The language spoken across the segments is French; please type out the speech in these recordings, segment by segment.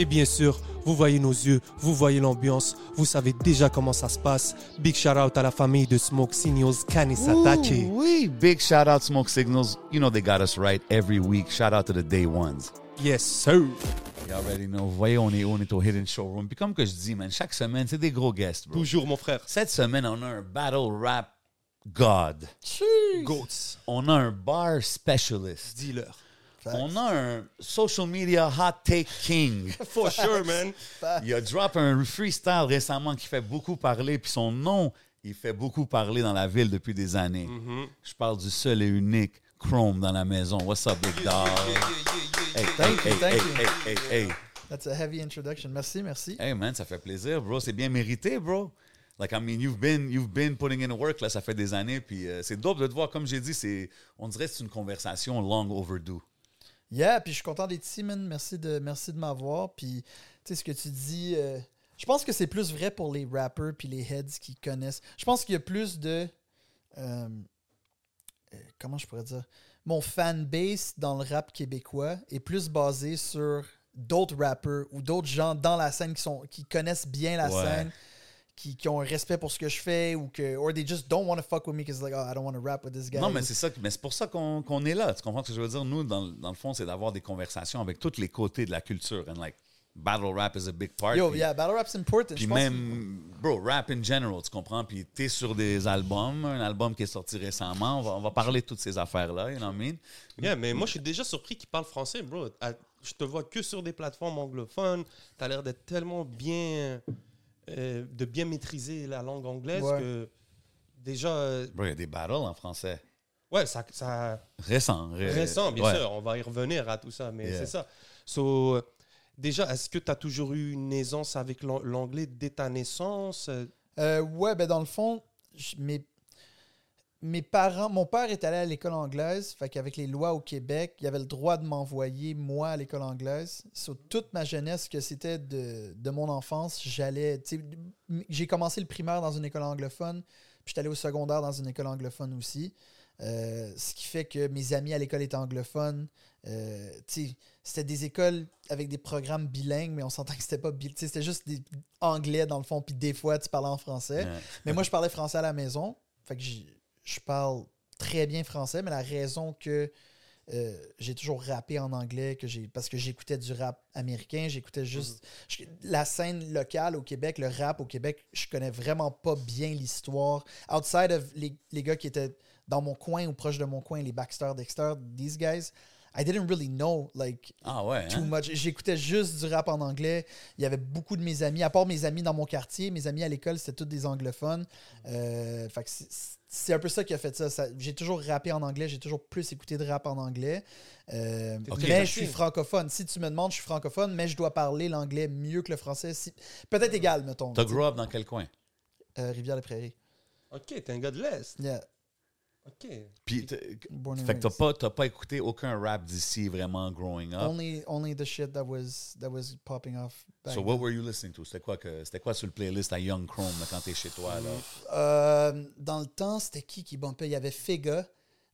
Et bien sûr, vous voyez nos yeux, vous voyez l'ambiance, vous savez déjà comment ça se passe. Big shout out à la famille de Smoke Signals Kanisatake. Wee. Big shout out Smoke Signals. You know they got us right every week. Shout out to the day ones. Yes, sir. You already know. Vous voyez, on est, on est au Hidden Showroom. Puis comme que je dis, man, chaque semaine, c'est des gros guests, bro. Toujours, mon frère. Cette semaine, on a un battle rap god. Goats. On a un bar specialist. Dealer. On a un social media hot take king. For sure, man. Il a drop un freestyle récemment qui fait beaucoup parler, puis son nom, il fait beaucoup parler dans la ville depuis des années. Mm-hmm. Je parle du seul et unique Chrome dans la maison. What's up, big dog? Hey, Thank hey, you, thank hey, you. hey, hey, hey. That's a heavy introduction. Merci, merci. Hey, man, ça fait plaisir, bro. C'est bien mérité, bro. Like, I mean, you've been, you've been putting in work, là, ça fait des années, puis euh, c'est dope de te voir. Comme j'ai dit, c'est, on dirait que c'est une conversation long overdue. Yeah, puis je suis content d'être ici, man. Merci de, merci de m'avoir. Puis, tu sais, ce que tu dis, euh, je pense que c'est plus vrai pour les rappers puis les heads qui connaissent. Je pense qu'il y a plus de. euh, euh, comment je pourrais dire Mon fanbase dans le rap québécois est plus basé sur d'autres rappers ou d'autres gens dans la scène qui, sont, qui connaissent bien la Ouais. scène. Qui, qui ont un respect pour ce que je fais ou que or they just don't want to fuck with me because like oh I don't want to rap with this guy Non, mais c'est ça, mais c'est pour ça qu'on qu'on est là. Tu comprends ce que je veux dire? Nous, dans, dans le fond, c'est d'avoir des conversations avec tous les côtés de la culture. And like, battle rap is a big part. Yo, puis, yeah, battle rap's important. puis que- même, bro, rap in general, tu comprends? Puis t'es sur des albums, un album qui est sorti récemment. On va, on va parler de toutes ces affaires-là, you know what I mean? Yeah, mais moi, je suis déjà surpris qu'il parle français, bro. Je te vois que sur des plateformes anglophones. T'as l'air d'être tellement bien. Euh, de bien maîtriser la langue anglaise Ouais. que. Déjà. euh, Bro, il y a des battles en français. ouais, ça. ça Récents. ré- récent, bien ouais. sûr. On va y revenir à tout ça, mais Yeah. c'est ça. So, déjà, est-ce que tu as toujours eu une aisance avec l'an- l'anglais dès ta naissance? Euh, ouais, ben dans le fond, je- mes, mes parents, mon père est allé à l'école anglaise, fait qu'avec les lois au Québec, il avait le droit de m'envoyer moi à l'école anglaise. Sur toute ma jeunesse, que c'était de, de mon enfance, j'allais, j'ai commencé le primaire dans une école anglophone, puis j'étais allé au secondaire dans une école anglophone aussi. Euh, ce qui fait que mes amis à l'école étaient anglophones. Euh, c'était des écoles avec des programmes bilingues, mais on s'entend que c'était pas bilingue. C'était juste des anglais dans le fond, puis des fois tu parlais en français. Ouais. Mais moi, je parlais français à la maison. Fait que j'ai- je parle très bien français, mais la raison que euh, j'ai toujours rappé en anglais, que j'ai parce que j'écoutais du rap américain, j'écoutais juste je- la scène locale au Québec, le rap au Québec, je connais vraiment pas bien l'histoire. Outside of les, les gars qui étaient dans mon coin ou proche de mon coin, les Baxter, Dexter, these guys, I didn't really know like Ah ouais, too hein? much. J'écoutais juste du rap en anglais. Il y avait beaucoup de mes amis, à part mes amis dans mon quartier, mes amis à l'école, c'était tous des anglophones. Euh, fait que c'est- un peu ça qui a fait ça. Ça- J'ai toujours rappé en anglais, j'ai toujours plus écouté de rap en anglais. Euh, mais je suis francophone. Si tu me demandes, je suis francophone, mais je dois parler l'anglais mieux que le français. Si... Peut-être égal, mettons. T'as grow up dans quel coin? Euh, Rivière-des-Prairies. Ok, t'es un gars de l'Est. Yeah. Ok. Puis, fait que t'as pas, t'as pas écouté aucun rap d'ici vraiment growing up. Only, only the shit that was, that was popping off. back So then. what were you listening to? C'était quoi, que, c'était quoi sur le playlist à Young Chrome là, quand t'es chez toi? Là? Euh, dans le temps, c'était qui qui bumpait? Il y avait Figa,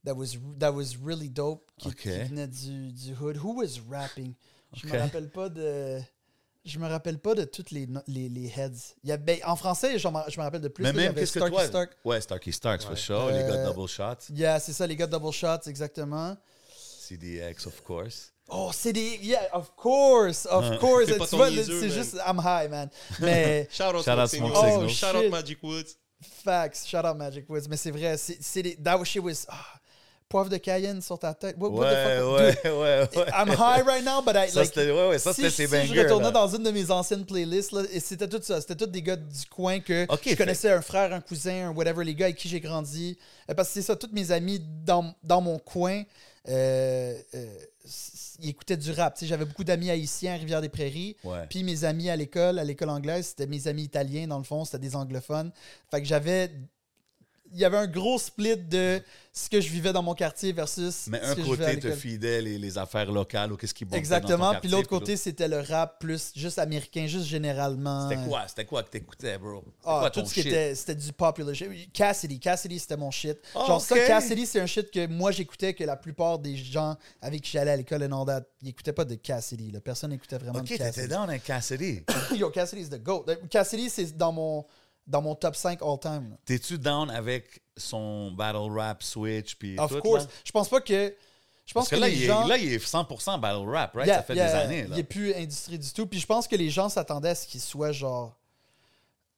that was, that was really dope, qui, venait du, du hood. Who was rapping? Je me rappelle pas de. Je me rappelle pas de toutes les, les, les heads. Il y a, ben, en français, je me, je me rappelle de plus. Mais là, même, qu'est-ce que toi... Stark. Ouais, Starkey Starks, for Ouais. sure. Les gars de Euh, Double Shots. Yeah, c'est ça, les gars de Double Shots, exactement. CDX, of course. Oh, des. Yeah, of course, of course. Fais pas Tu ton vois, c'est juste. I'm high, man. Mais. Shout out Shout out Smoke Signals. Signals. Shout Oh, out. Magic Woods. Facts. Shout out Magic Woods. Mais c'est vrai, c'est. That shit was. ah, poivre de Cayenne sur ta tête. What, what Ouais, the fuck? ouais, ouais, ouais. I'm high right now, but I. Ça, like, c'était ouais, ouais, ça, si, si bangers. je retournais là. dans une de mes anciennes playlists, là, et c'était tout ça. C'était tous des gars du coin que je fait- connaissais, un frère, un cousin, un whatever, les gars avec qui j'ai grandi. Euh, Parce que c'est ça, tous mes amis dans, dans mon coin, euh, euh, ils écoutaient du rap. J'avais beaucoup d'amis haïtiens à Rivière-des-Prairies. Ouais. Puis mes amis à l'école, à l'école anglaise, c'était mes amis italiens, dans le fond, c'était des anglophones. Fait que j'avais. Il y avait un gros split de ce que je vivais dans mon quartier versus Mais ce un que côté te fidèle les, les affaires locales ou qu'est-ce qui bon Exactement. Puis l'autre côté, c'était le rap plus juste américain, juste généralement. C'était quoi? C'était quoi que t'écoutais, bro? C'était Ah, quoi tout ton ce qui était, c'était du popular shit. Cassidy, Cassidy, c'était mon shit. Ah, Genre ça. Cassidy, c'est un shit que moi j'écoutais, que la plupart des gens avec qui j'allais à l'école et non ils écoutaient pas de Cassidy. là. Personne n'écoutait vraiment de t'étais Cassidy. down avec Cassidy. Yo, Cassidy is the GOAT. Cassidy, c'est dans mon, dans mon top 5 all-time. T'es-tu down avec son battle rap switch puis Of tout, course. là? Je pense pas que... Je pense Parce que, que, là, les il est, gens... là, il est 100% battle rap, right? Yeah, ça fait yeah, des années, Il n'est plus industrie du tout. Puis je pense que les gens s'attendaient à ce qu'il soit genre.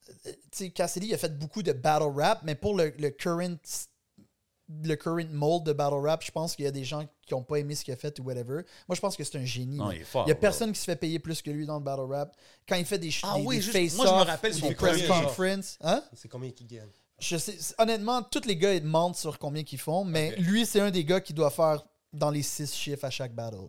euh, Tu sais, Cassidy il a fait beaucoup de battle rap, mais pour le, le current le current mold de battle rap, je pense qu'il y a des gens qui n'ont pas aimé ce qu'il a fait ou whatever. Moi, je pense que c'est un génie. Non, il est fort, Il y a bro. personne qui se fait payer plus que lui dans le battle rap. Quand il fait des, Ah des, oui, des juste- face moi, je me rappelle des press conference. Hein? C'est combien qui gagne? Je sais, c- honnêtement, tous les gars ils mentent sur combien qu'ils font, mais lui, c'est un des gars qui doit faire dans les six chiffres à chaque battle.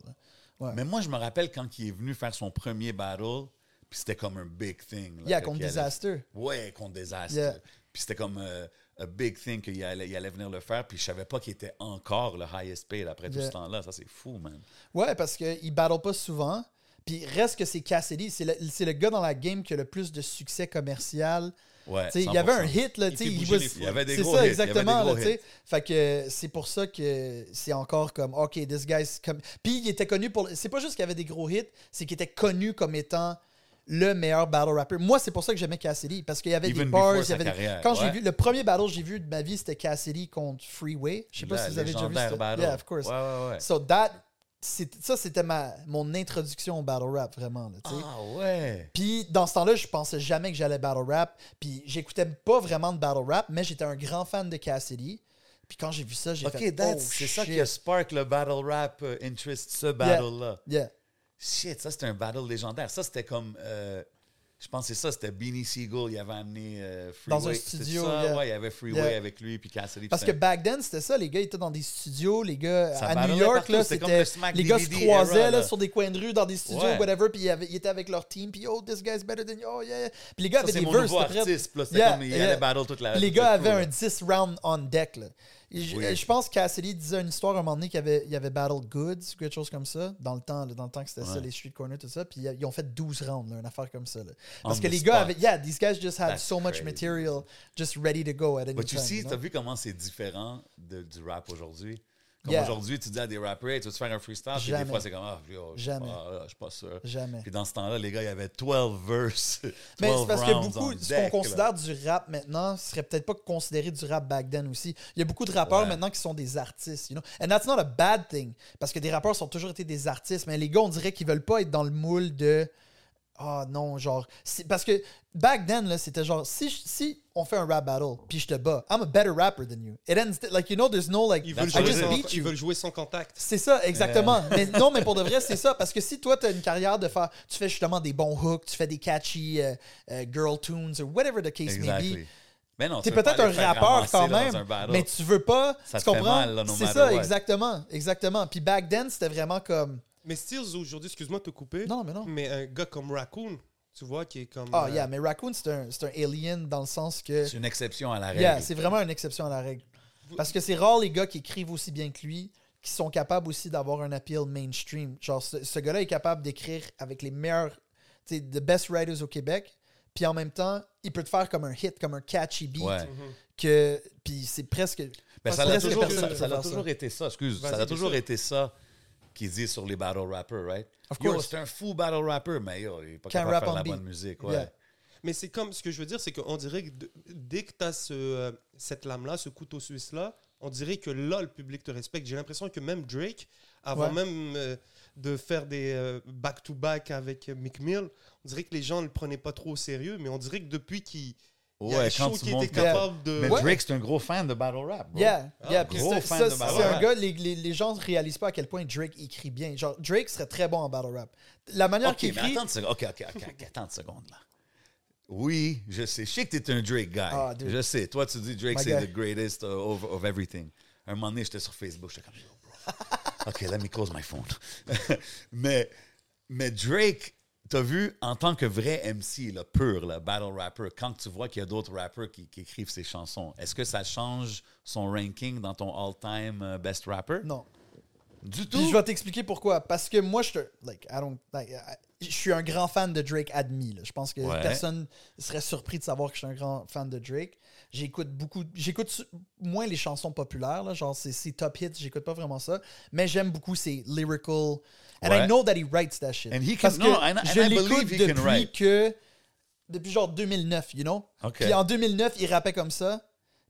Ouais. Mais moi, je me rappelle quand il est venu faire son premier battle, puis c'était comme un big thing. Là, Yeah, contre qu'il allait- Disaster. Ouais, contre Disaster. Yeah. Puis c'était comme euh, a big thing qu'il allait, il allait venir le faire, puis je savais pas qu'il était encore le highest paid après tout Yeah. ce temps-là. Ça, c'est fou, man. Ouais, parce qu'il battle pas souvent. Puis reste que c'est Cassidy. C'est le, c'est le gars dans la game qui a le plus de succès commercial. Ouais, il y avait un 100%. hit, là. Il tu sais, fait il was-. Il y avait des C'est gros ça, hits, il y avait des exactement. gros là, tu sais. hits. Fait que c'est pour ça que c'est encore comme, OK, this guy's comme. Puis il était connu pour. C'est pas juste qu'il y avait des gros hits, c'est qu'il était connu comme étant le meilleur battle rapper. Moi, c'est pour ça que j'aimais Cassidy, parce qu'il y avait Even des bars. il y avait des- carrière, Quand j'ai vu, le premier battle que j'ai vu de ma vie, c'était Cassidy contre Freeway. Je sais pas si vous avez déjà vu ça. Yeah, of course. Ouais, ouais. So that, ça, c'était ma, mon introduction au battle rap, vraiment. Là. Ah ouais. Puis dans ce temps-là, je pensais jamais que j'allais battle rap. Puis j'écoutais pas vraiment de battle rap, mais j'étais un grand fan de Cassidy. Puis quand j'ai vu ça, j'ai Ok, fait oh, c'est ça qui a spark le battle rap euh, interest, ce battle-là. Yeah. Shit, ça c'était un battle légendaire. Ça c'était comme. euh, je pense que c'est ça, c'était Beanie Siegel, il avait amené euh, Freeway. Dans un studio, ça? yeah. Ouais, il y avait Freeway Yeah. avec lui, puis Cassidy. Parce que back then, c'était ça. Les gars étaient dans des studios. Les gars, Ça à New York, là, c'était Les gars se croisaient era, là, sur des coins de rue, dans des studios, Ouais. whatever. Puis ils, ils étaient avec leur team. Puis oh, this guy's better than you. Oh, yeah. Puis les gars Ça, avaient des verses. nouveau prêt. artiste. puis là, Yeah, comme il yeah. allait battle toute la les toute gars crew, avaient un là. 10 round on deck. Là. Je, Oui. je pense que Cassidy disait une histoire à un moment donné qu'il y avait, il y avait Battle Goods, quelque chose comme ça, dans le temps, là, dans le temps que c'était ça, les street corners, tout ça. Puis ils ont fait 12 rounds, là, une affaire comme ça. là. Parce On que les gars avaient. Yeah, these guys just had That's so much material just ready to go at any But tu time. sais, you know? t'as vu comment c'est différent de- du rap aujourd'hui? Comme Yeah. aujourd'hui, tu dis à des rappers, tu veux te faire un freestyle? Puis des Jamais. fois, c'est comme, ah, suis Jamais. pas- ah, je suis pas sûr. Jamais. Puis dans ce temps-là, les gars, il y avait 12 verses. 12 Mais c'est parce que beaucoup, ce qu'on considère du rap maintenant, serait peut-être pas considéré du rap back then aussi. Il y a beaucoup de rappeurs Ouais. maintenant qui sont des artistes, you know? And that's not a bad thing. Parce que des rappeurs sont toujours été des artistes, mais les gars, on dirait qu'ils veulent pas être dans le moule de. Ah non, genre. Parce que back then, là, c'était genre, si, si on fait un rap battle, puis je te bats, I'm a better rapper than you. It ends, like, you know, there's no, like, Ils I veulent, just beat ils you. veulent jouer sans contact. C'est ça, exactement. Mais non, mais pour de vrai, c'est ça. Parce que si toi, tu as une carrière de faire. Tu fais justement des bons hooks, tu fais des catchy euh, euh, girl tunes, ou whatever the case may be. Mais non, Tu es tu veux pas peut-être un rappeur quand même, mais tu veux pas. Ça tu comprends? c'est ça, what. exactement. Exactement. Puis back then, c'était vraiment comme. Mais Stills, aujourd'hui, excuse-moi de te couper. Non, mais non. Mais un gars comme Raccoon, tu vois, qui est comme. Ah, euh, yeah, mais Raccoon, c'est un, c'est un alien dans le sens que. C'est une exception à la règle. Yeah, c'est vraiment une exception à la règle. Parce que c'est rare les gars qui écrivent aussi bien que lui, qui sont capables aussi d'avoir un appeal mainstream. Genre, ce, ce gars-là est capable d'écrire avec les meilleurs, tu sais, the best writers au Québec. Puis en même temps, il peut te faire comme un hit, comme un catchy beat. Ouais. mhm. Que, puis c'est presque. Ben, ça presque a toujours, ça, ça a toujours été ça, excuse. Ça a toujours été ça qu'ils disent sur les battle rappers, right? Of Yo, course. c'est un fou battle rapper, mais yo, il est pas Can't capable de rap faire la beat. bonne musique. Ouais. Yeah. Mais c'est comme ce que je veux dire, c'est qu'on dirait que dès que tu as ce, euh, cette lame-là, ce couteau suisse-là, on dirait que là, le public te respecte. J'ai l'impression que même Drake, avant Ouais. même euh, de faire des euh, back-to-back avec Mick Mill. On dirait que les gens ne le prenaient pas trop au sérieux, mais on dirait que depuis qu'il il y a Ouais, un quand tu qui montes était que- capable de... Mais Ouais. Drake, c'est un gros fan de battle rap, bro. Yeah, yeah. Puis gros c'est- fan ça, de c'est battle un rap. gars, les, les, les gens ne réalisent pas à quel point Drake écrit bien. Genre, Drake serait très bon en battle rap. La manière OK, qu'il mais écrit. attends une seconde. OK, OK, OK, OK, attends une seconde, là. Oui, je sais. Je sais que t'es un Drake guy. Ah, dude. je sais. Toi, tu dis Drake, c'est the greatest uh, of, of everything. Un moment donné, j'étais sur Facebook, j'étais comme, yo, bro. OK, let me close my phone. mais, mais Drake, t'as vu, en tant que vrai MC, là, pur, là, battle rapper, quand tu vois qu'il y a d'autres rappers qui, qui écrivent ses chansons, est-ce que ça change son ranking dans ton all-time uh, best rapper? Non. Du tout. Puis je vais t'expliquer pourquoi. Parce que moi, je te- like, I don't, like, I- je suis un grand fan de Drake admis. là. Je pense que Ouais. personne serait surpris de savoir que je suis un grand fan de Drake. J'écoute beaucoup, j'écoute moins les chansons populaires, là, genre ses top hits, j'écoute pas vraiment ça. Mais j'aime beaucoup ses lyrical. And Ouais. I know that he writes that shit. And he can- Parce que no, and I- je and I l'écoute believe he can depuis write. que depuis genre 2009, you know? Puis en 2009, il rappait comme ça.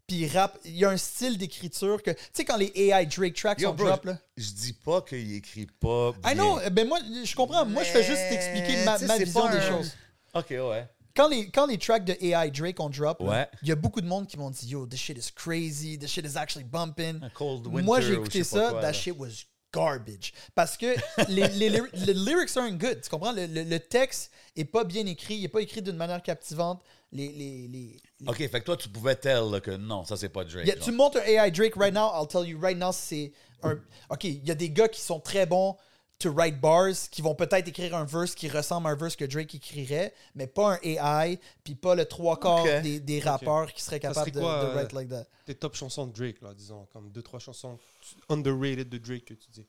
Puis il rappe, il y a un style d'écriture que tu sais quand les AI Drake tracks Yo, sont bro, drop là. Je dis pas qu'il écrit pas bien. I know, ben moi, je comprends. Moi, je fais juste t'expliquer ma, vision des choses. OK, ouais. Quand les, quand les tracks de AI Drake ont drop, Ouais. il y a beaucoup de monde qui m'ont dit Yo, this shit is crazy, this shit is actually bumping. Cold Moi, Winter j'ai ou écouté je ça, quoi, that là. shit was garbage. Parce que les, les, lyri- les lyrics aren't good. Tu comprends? Le, le- le texte est pas bien écrit, il est pas écrit d'une manière captivante. Les, les, les, les- OK, fait que toi, tu pouvais tell là, que non, ça, c'est pas Drake. Y a- genre. tu me montres un AI Drake right now, I'll tell you right now, c'est un. Ok, il y a des gars qui sont très bons to write bars, qui vont peut-être écrire un verse qui ressemble à un verse que Drake écrirait, mais pas un AI, puis pas le trois quarts des, des rappeurs qui seraient capables serait de, quoi, de euh, write like that. Tes top chansons de Drake, là, disons, comme deux, trois chansons underrated de Drake que tu dis?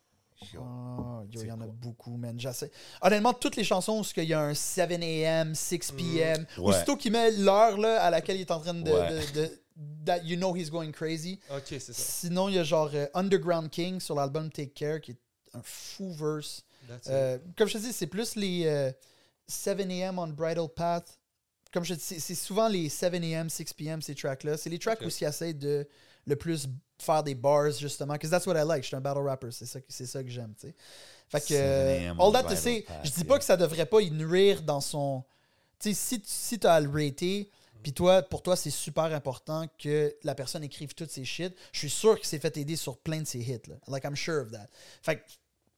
Oh, yo, il y en a beaucoup, man. J'essaie. Honnêtement, toutes les chansons où il y a un 7 a.m., 6 p.m., Mm. Ouais. aussitôt qu'il met l'heure là, à laquelle il est en train de, Ouais. de- de- that you know he's going crazy. Ok, c'est ça. Sinon, il y a genre euh, Underground King sur l'album Take Care, qui est un fou verse. Euh, comme je te dis, c'est plus les euh, 7 a.m. on Bridal Path. Comme je te dis, c'est- souvent les 7 a.m., 6 p.m., ces tracks-là. C'est les tracks Ok. où ils essaient de le plus faire des bars, justement. Because that's what I like. Je suis un battle rapper. C'est ça, ça que j'aime, tu sais. Fait que, 7 euh, a.m. all that to say, je dis yeah. pas que ça devrait pas y nuire dans son. Tu sais, si, tu- si t'as à le rater, puis toi, pour toi, c'est super important que la personne écrive toutes ses shit, je suis sûr qu'il s'est fait aider sur plein de ses hits, là. Like, I'm sure of that. Fait que,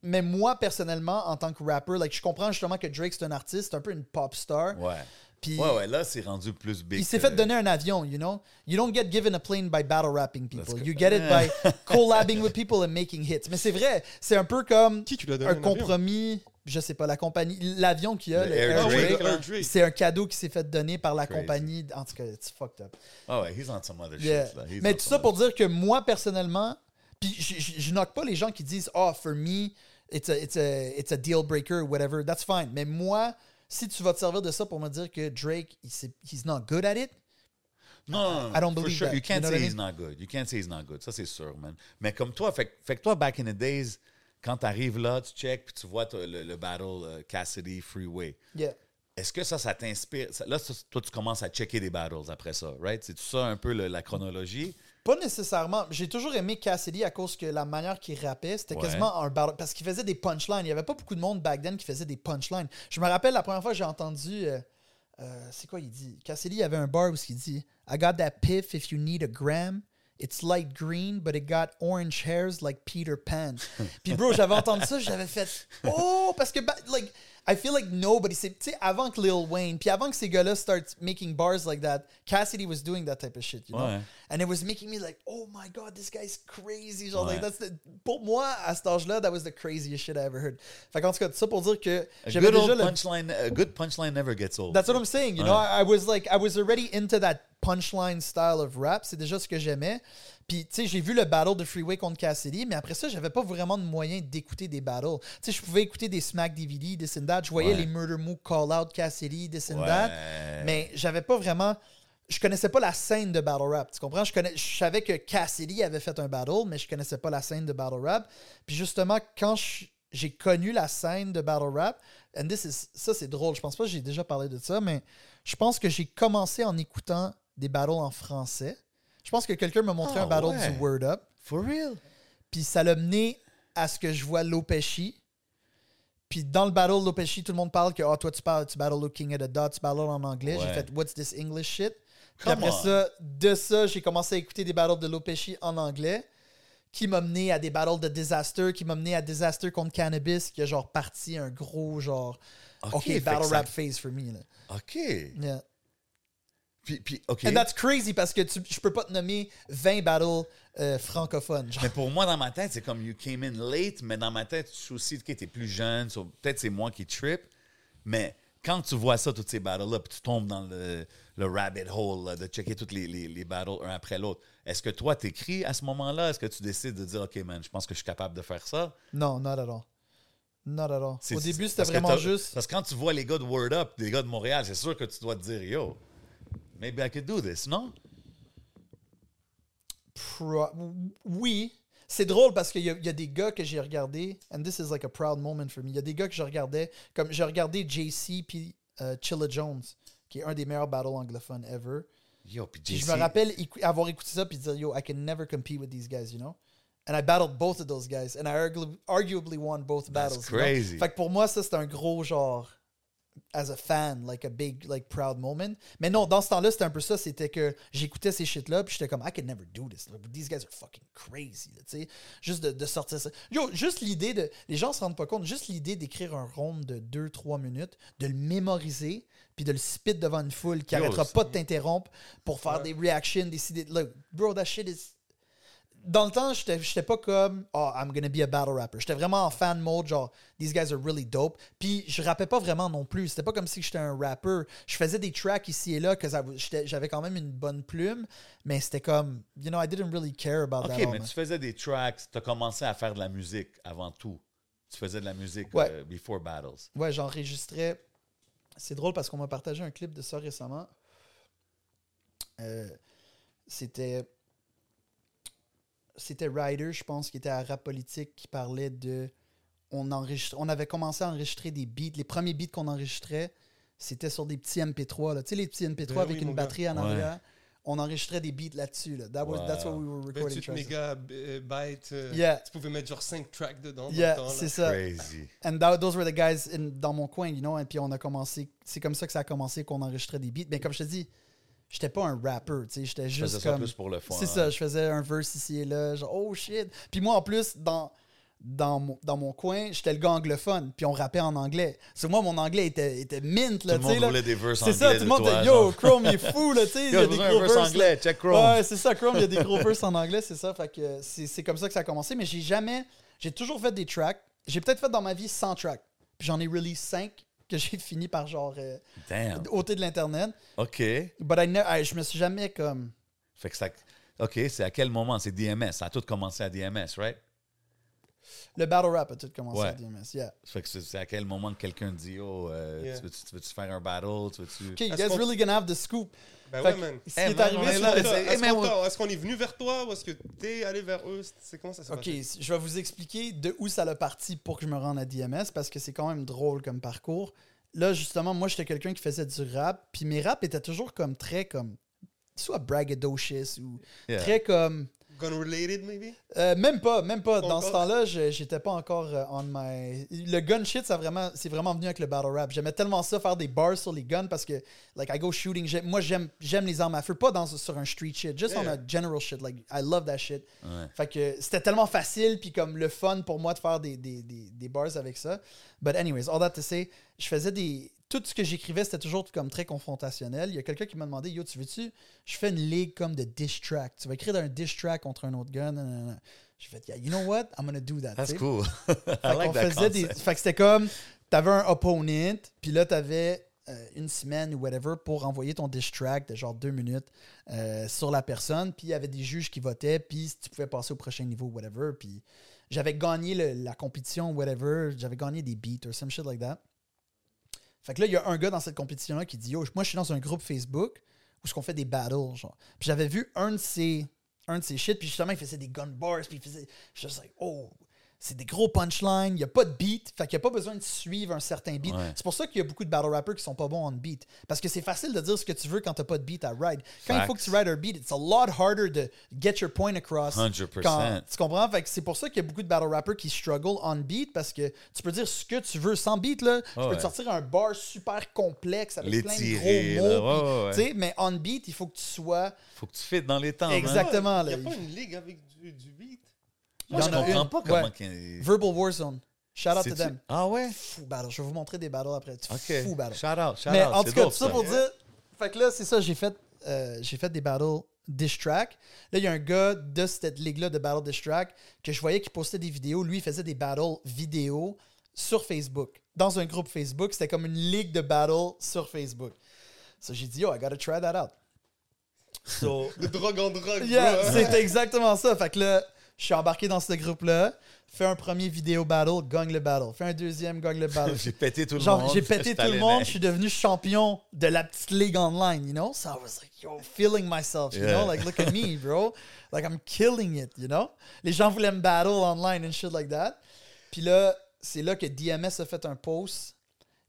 mais moi, personnellement, en tant que rapper, like, je comprends justement que Drake, c'est un artiste, c'est un peu une pop star. Ouais. Puis Ouais, ouais, là, c'est rendu plus big. il s'est fait donner un avion, you know? You don't get given a plane by battle rapping people. You get it by collabing with people and making hits. Mais c'est vrai, c'est un peu comme Qui tu l'as donné un un avion? compromis, je sais pas, la compagnie, l'avion qu'il y a, c'est un cadeau qui s'est fait donner par la Crazy. compagnie. En tout cas, it's fucked up. Ah ouais, he's on some other Yeah. shit. Là. He's Mais tout ça pour dire que moi, personnellement, puis je, knock pas les gens qui disent « Oh, for me, it's a, it's a, it's a deal breaker » whatever. That's fine. Mais moi, si tu vas te servir de ça pour me dire que Drake, he's not good at it, Non, non, non. I don't for believe sure. that. You can't You know say he's not good. You can't say he's not good. Ça, c'est sûr, man. Mais comme toi, fait que toi, back in the days, quand t'arrives là, tu check, puis tu vois le, le battle euh, Cassidy Freeway. yeah. Est-ce que ça, ça t'inspire? Là, toi, tu commences à checker des battles après ça, right? C'est tout ça un peu le- la chronologie? Pas nécessairement. J'ai toujours aimé Cassidy à cause que la manière qu'il rappait, c'était Ouais. quasiment un battle. Parce qu'il faisait des punchlines. Il n'y avait pas beaucoup de monde back then qui faisait des punchlines. Je me rappelle la première fois que j'ai entendu. euh, euh, c'est quoi il dit? Cassidy avait un bar où il dit I got that piff if you need a gram. It's light green, but it got orange hairs like Peter Pan. Puis, bro, j'avais entendu ça, j'avais fait Oh, parce que, like, I feel like nobody, tu sais, avant que Lil Wayne, puis avant que ces gars-là start making bars like that, Cassidy was doing that type of shit, you know? And it was making me like, oh my god, this guy's crazy. Genre, like, that's the- pour moi, à cet âge-là, that was the craziest shit I ever heard. Fait qu'en tout cas, ça pour dire que A j'avais good déjà le. punchline, a good punchline never gets old. That's what I'm saying, you know? I, I was like, I was already into that punchline style of rap. C'est déjà ce que j'aimais. Puis, tu sais, j'ai vu le battle de Freeway contre Cassidy, mais après ça, j'avais pas vraiment de moyen d'écouter des battles. Tu sais, je pouvais écouter des Smack DVD, this and that. Je voyais Ouais. les Murder Mook Call Out Cassidy, this and Ouais. that. Mais j'avais pas vraiment. Je connaissais pas la scène de battle rap. Tu comprends? Je, connais, je savais que Cassidy avait fait un battle, mais je connaissais pas la scène de battle rap. Puis justement, quand je- j'ai connu la scène de battle rap, and this is, ça c'est drôle, je pense pas que j'ai déjà parlé de ça, mais je pense que j'ai commencé en écoutant des battles en français. Je pense que quelqu'un m'a montré Ah, un battle ouais. du Word Up. For real? Puis ça l'a mené à ce que je vois Lopeshi. Puis dans le battle Lopeshi, tout le monde parle que oh, toi tu parles, tu battles le King of the Dot, tu battles en anglais. J'ai fait What's this English shit? Puis Come après on. ça, de ça, j'ai commencé à écouter des battles de Lopeshi en anglais qui m'a mené à des battles de Disaster, qui m'a mené à Disaster contre Cannabis, qui a genre parti un gros genre Ok, OK, fait que battle ça- rap phase for me. Là. OK. Yeah. Puis, puis OK. And that's crazy parce que tu, je peux pas te nommer 20 battles euh, francophones. Genre. Mais pour moi, dans ma tête, c'est comme you came in late, mais dans ma tête, je suis aussi, que t'es plus jeune, so peut-être c'est moi qui trip, mais quand tu vois ça, toutes ces battles-là, puis tu tombes dans le, le rabbit hole là, de checker toutes les, les, les battles un après l'autre, est-ce que toi, t'écris à ce moment-là? Est-ce que tu décides de dire, OK, man, je pense que je suis capable de faire ça? Non, not at all. Not at all. Au début, c'était vraiment juste. Parce que quand tu vois les gars de Word Up, les gars de Montréal, c'est sûr que tu dois te dire, yo, maybe I could do this, non? Pro- Oui. C'est drôle parce qu'il y, y a des gars que j'ai regardé, and this is like a proud moment for me. Il y a des gars que je regardais, comme j'ai regardé JC puis euh, Chilla Jones, qui est un des meilleurs battles anglophones ever. Yo, puis JC, je me rappelle avoir écouté ça puis dire yo, I can never compete with these guys, you know? And I battled both of those guys, and I argu- arguably won both That's battles. you know? crazy. Fait que pour moi, ça c'était un gros genre, as a fan, like a big, like proud moment. Mais non, dans ce temps-là, c'était un peu ça. C'était que j'écoutais ces shit-là, puis j'étais comme, I can never do this. Like, these guys are fucking crazy, tu sais. Juste de, de sortir ça. Yo, juste l'idée de. Les gens se rendent pas compte, juste l'idée d'écrire un round de 2-3 minutes, de le mémoriser, puis de le spit devant une foule qui Yo, arrêtera pas de t'interrompre pour faire des reactions, décider. Look, bro, that shit is dans le temps, j'étais j'étais pas comme oh, I'm gonna be a battle rapper. J'étais vraiment en fan mode, genre these guys are really dope. Puis je rappais pas vraiment non plus. C'était pas comme si j'étais un rapper. Je faisais des tracks ici et là que j'avais quand même une bonne plume, mais c'était comme you know I didn't really care about that. OK, mais tu faisais des tracks, tu as commencé à faire de la musique avant tout. Tu faisais de la musique Ouais. euh, before battles. Ouais, j'enregistrais. C'est drôle parce qu'on m'a partagé un clip de ça récemment. Euh, c'était. C'était Ryder, je pense, qui était à Rap Politique, qui parlait de. On, enregistre, on avait commencé à enregistrer des beats. Les premiers beats qu'on enregistrait, c'était sur des petits MP3. là. Tu sais, les petits MP3 Ben avec oui, une gars. batterie en Ouais. arrière. On enregistrait des beats là-dessus. Là. That was, That's what we were recording. 28 tracks. mégas euh, bytes. Yeah. Tu pouvais mettre genre 5 tracks dedans. dans Yeah, c'est ça. Crazy. And that- those were the guys in- dans mon coin, you know. Et puis on a commencé. C'est comme ça que ça a commencé qu'on enregistrait des beats. Mais comme je te dis, j'étais pas un rapper, tu sais. J'étais Je faisais juste ça comme. plus pour le fun. C'est ça, je faisais un verse ici et là, genre oh shit. Puis moi en plus, dans, dans, mon, dans mon coin, j'étais le gars anglophone, puis on rappait en anglais. Sur moi, mon anglais était, était mint, Tout là, le tu sais. monde là. voulait des verses C'est anglais ça, tout le monde dit Yo. Chrome, il est fou, là, tu sais. Il y a des gros verses. anglais, check Chrome. Ouais, c'est ça, Chrome, il y a des gros verses en anglais, c'est ça. Fait que c'est c'est comme ça que ça a commencé. Mais j'ai jamais. J'ai toujours fait des tracks. J'ai peut-être fait dans ma vie 100 tracks. Puis j'en ai release 5 que j'ai fini par genre euh, Damn. ôter de l'internet. OK. But I ne- I- je me suis jamais comme. Fait que ça... OK, c'est à quel moment? C'est DMS. Ça a tout commencé à DMS, right? Le battle rap a tout commencé Ouais. à DMS. Yeah. Fait que c'est à quel moment que quelqu'un dit, oh, euh, Yeah. tu veux-tu tu veux-tu faire un battle? Tu veux-tu... OK, you guys really gonna have the scoop. Ben Fait ouais, man. Ce qui est arrivé, Est-ce qu'on est venu vers toi ou est-ce que t'es allé vers eux? C'est comment ça s'est Ok, passé? je vais vous expliquer de où ça l'a parti pour que je me rende à DMS parce que c'est quand même drôle comme parcours. Là, justement, moi, j'étais quelqu'un qui faisait du rap, puis mes raps étaient toujours comme très comme soit braggadocious ou Yeah. très comme Gun related, maybe? euh, même pas, même pas. Dans ce temps-là, j'étais pas encore euh, on my. Le gun shit, ça vraiment, c'est vraiment venu avec le battle rap. J'aimais tellement ça faire des bars sur les guns parce que like I go shooting. J'ai- Moi, j'aime, j'aime les armes à feu, pas dans sur un street shit, just on Yeah. a general shit. Like I love that shit. Ouais. Fait que c'était tellement facile, puis comme le fun pour moi de faire des, des, des, des bars avec ça. But anyways, all that to say, je faisais des... Tout ce que j'écrivais, c'était toujours comme très confrontationnel. Il y a quelqu'un qui m'a demandé, yo, tu veux-tu... Je fais une ligue comme de diss track. Tu vas écrire un diss track contre un autre gun. J'ai fait, yeah, you know what? I'm gonna do that. That's cool. I like that faisait des... Fait que c'était comme, t'avais un opponent, puis là, t'avais euh, une semaine ou whatever pour envoyer ton diss track de genre deux minutes euh, sur la personne, puis il y avait des juges qui votaient, puis tu pouvais passer au prochain niveau, whatever, puis j'avais gagné le- la compétition, whatever, j'avais gagné des beats or some shit like that. Fait que là, il y a un gars dans cette compétition-là qui dit, yo, moi, je suis dans un groupe Facebook où ce qu'on fait des battles, genre. Puis j'avais vu un de ses, un de ses shit, puis justement, il faisait des gun bars, puis il faisait, je like, oh. C'est des gros punchlines, il n'y a pas de beat, fait qu'il n'y a pas besoin de suivre un certain beat. Ouais. C'est pour ça qu'il y a beaucoup de battle rappers qui sont pas bons on beat. Parce que c'est facile de dire ce que tu veux quand tu pas de beat à ride. Quand il faut que tu rides un beat, it's a lot harder to get your point across. 100%. Quand- tu comprends? Fait que c'est pour ça qu'il y a beaucoup de battle rappers qui struggle on beat parce que tu peux dire ce que tu veux sans beat. Là. Tu peux ouais. te sortir un bar super complexe avec Les plein tirer, de gros mots. ouais. sais, Mais on beat, il faut que tu sois. Faut que tu fites dans les temps. Exactement. Il n'y a pas une ligue avec du, du beat? Il Moi, y je en a comprends une. pas comment. Ouais. Verbal Warzone. Shout out to them. Ah ouais? Fou battle. Je vais vous montrer des battles après. Tu Ok. Fou battle. Shout out, shout Mais out. en C'est tout cas, tout ça pour dire. Fait que là, c'est ça, j'ai fait, euh, j'ai fait des battles dish track. Là, il y a un gars de cette ligue-là de battle dish track que je voyais qui postait des vidéos. Lui, il faisait des battles vidéo sur Facebook. Dans un groupe Facebook, c'était comme une ligue de battle sur Facebook. So j'ai dit, yo, I gotta try that out. So, De drogue en drogue. Yeah, c'était exactement ça. Fait que là, je suis embarqué dans ce groupe-là, fais un premier vidéo battle, gagne le battle. Fais un deuxième, gagne le battle. J'ai pété tout le Genre, monde. j'ai pété tout le monde, je suis devenu champion de la petite ligue online, you know? So I was like, yo, feeling myself, you Yeah. know? Like, look at me, bro. Like, I'm killing it, you know? Les gens voulaient me battle online and shit like that. Puis là, c'est là que DMS a fait un post.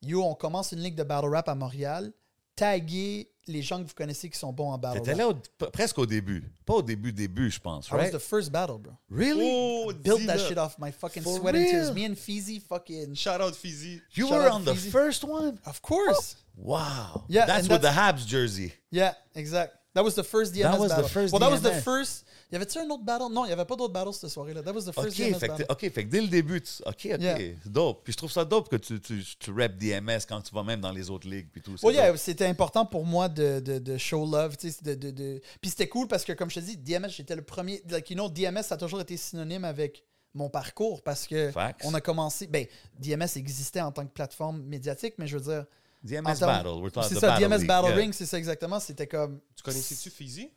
Yo, on commence une ligue de battle rap à Montréal. Taguez les gens que vous connaissez qui sont bons en battle T'étais là au- presque au début. Pas au début, début, je pense, I was the first battle, bro. Really? Oh, Built that shit off my fucking For sweat and tears. Me and Feezy fucking... Shout out Fizzy. You Shout were on the Feezy. first one? Of course. Wow. Yeah, That's with the Habs jersey. Yeah, exact. That was the first DMS That was the battle. first well, that was the DMS. first. Y avait-tu un autre battle? Non, il n'y avait pas d'autres battles cette soirée-là. That was the OK, first DMS fait que, battle. OK, fait que dès le début, tu, OK, OK, Yeah. dope. Puis je trouve ça dope que tu, tu, tu rap DMS quand tu vas même dans les autres ligues puis tout. Well, yeah, c'était important pour moi de, de, de show love. tu sais, De, de, de... Puis c'était cool parce que, comme je te dis, DMS, j'étais le premier. Like, you know, DMS, ça a toujours été synonyme avec mon parcours parce que Facts. on a commencé. Ben, DMS existait en tant que plateforme médiatique, mais je veux dire. DMS termes- Battle. We're talking C'est the ça, Battle DMS League, Battle yeah. Ring, c'est ça exactement. C'était comme. Tu connaissais-tu Fizzy?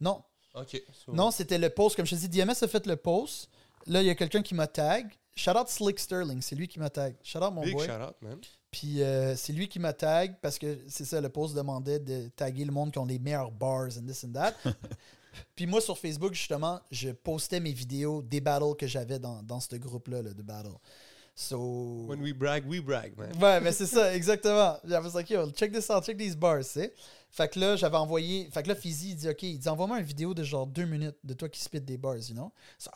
Non, Ok. so- Non, c'était le post. Comme je te dis, DMS a fait le post. Là, il y a quelqu'un qui m'a tag. Shout out Slick Sterling, c'est lui qui m'a tag. Shout out mon Big boy. shout out, man. Puis euh, c'est lui qui m'a tag parce que c'est ça, le post demandait de taguer le monde qui ont les meilleurs bars and this and that. Puis moi, sur Facebook, justement, je postais mes vidéos des battles que j'avais dans, dans ce groupe-là là, de battle. So. When we brag, we brag, man. Ouais, mais c'est ça, exactement. I was like, yo, check this out, check these bars, tu sais. Fait que là, j'avais envoyé. Fait que là, Fizzy, il dit, OK, il dit, envoie-moi une vidéo de genre deux minutes de toi qui spit des bars, you know. Ça,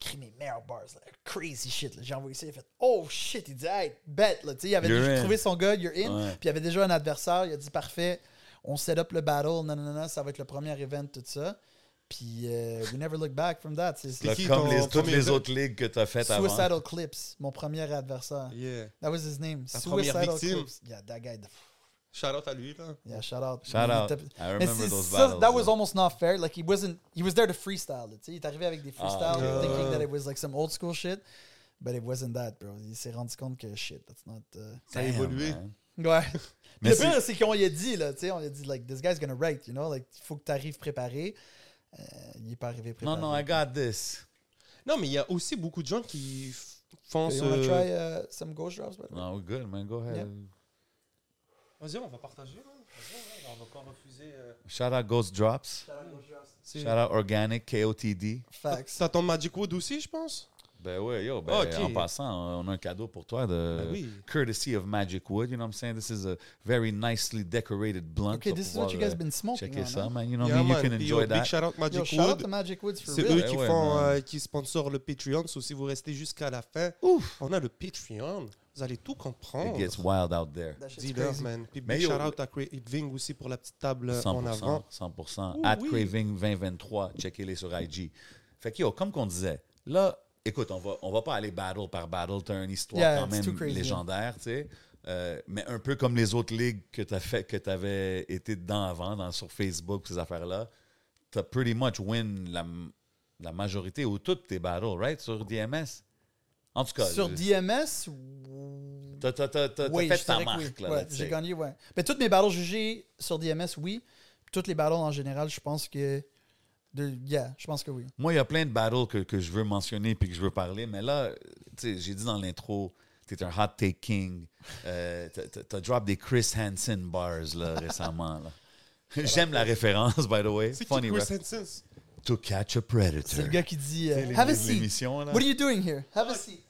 écrit mes meilleurs bars, là, crazy shit. là. J'ai envoyé ça, il a fait, oh shit, il dit, hey, bet, là, tu sais, il avait You're déjà in. trouvé son gars, you're in. Puis il y avait déjà un adversaire, il a dit, parfait, on set up le battle, non, non, non, non, ça va être le premier event, tout ça. Puis, euh, we never look back from that. C'est comme ton les, toutes les autres ligues que tu as faites avant. Suicidal Clips, mon premier adversaire. Yeah. That was his name. Ta Suicidal. Clips. Yeah, that guy. Shout out à lui, là. Yeah, shout out. Shout out. I remember those ça, battles. that was là. almost not fair. Like he wasn't, he was there to freestyle. Tu sais, il est arrivé avec des freestyles, Ah, ok. thinking that it was like some old school shit, but it wasn't that, bro. Il s'est rendu compte que shit, that's not. uh, Ça a évolué. man. Ouais. Mais le c'est- pire, c'est qu'on lui a dit là, tu sais, on lui a dit like this guy's gonna write, you know, like il faut que tu arrives préparé. Euh, il est pas arrivé Non, préparé. non, I got this. Non, mais il y a aussi beaucoup de gens qui font So ce... you wanna try uh, some ghost drops? by the way? No, we're good, man. Go ahead. Yeah. Vas-y, on va partager. ouais, On va pas refuser... euh, Shout out Ghost Drops. c'est- Shout out Organic, KOTD. Facts. T'as ton Magic Wood aussi, je pense? Ben ouais, yo, ben, Ok. en passant, on a un cadeau pour toi de Ben oui. courtesy of Magic Wood. You know what I'm saying? This is a very nicely decorated blunt. Okay, this is what you guys euh, been smoking Checker on, ça, hein? man. You know, Yeah, me, you man. can Puis, enjoy yo, Big that. shout out Magic Yo, shout out Wood. to Magic Woods for C'est real. eux qui Ouais, font, euh, qui sponsorent le Patreon. So, si vous restez jusqu'à la fin, on a le Patreon. Vous allez tout comprendre. It gets wild out there. Crazy. man. Puis big shout out à Craving aussi pour la petite table euh, en 100%. avant. 100%. Ouh, At oui. Craving 2023. Checkez-les sur IG. Fait que, yo, comme qu'on disait, là, écoute, on va, on va pas aller battle par battle. T'as une histoire Yeah, quand même crazy, légendaire, tu sais. Euh, mais un peu comme les autres ligues que tu fait, que avais été dedans avant, dans, sur Facebook, ces affaires-là, t'as pretty much win la, la majorité ou toutes tes battles, right? Sur DMS. En tout cas, Sur DMS, t'as, t'as, t'as, oui, fait ta oui. marque. Ouais, tu j'ai gagné, ouais. Mais toutes mes battles jugées sur DMS, oui. Toutes les battles en général, je pense que. De, yeah, je pense que oui. Moi, il y a plein de battles que, que je veux mentionner puis que je veux parler, mais là, tu sais, j'ai dit dans l'intro, t'es un hot take king. Euh, t'as- drop des Chris Hansen bars là, récemment. là. J'aime la référence, by the way. C'est qui Funny Chris Hansen? To catch a predator. C'est le gars qui dit euh, les- Have a les- seat. l'émission, là. What are you doing here? Have a seat.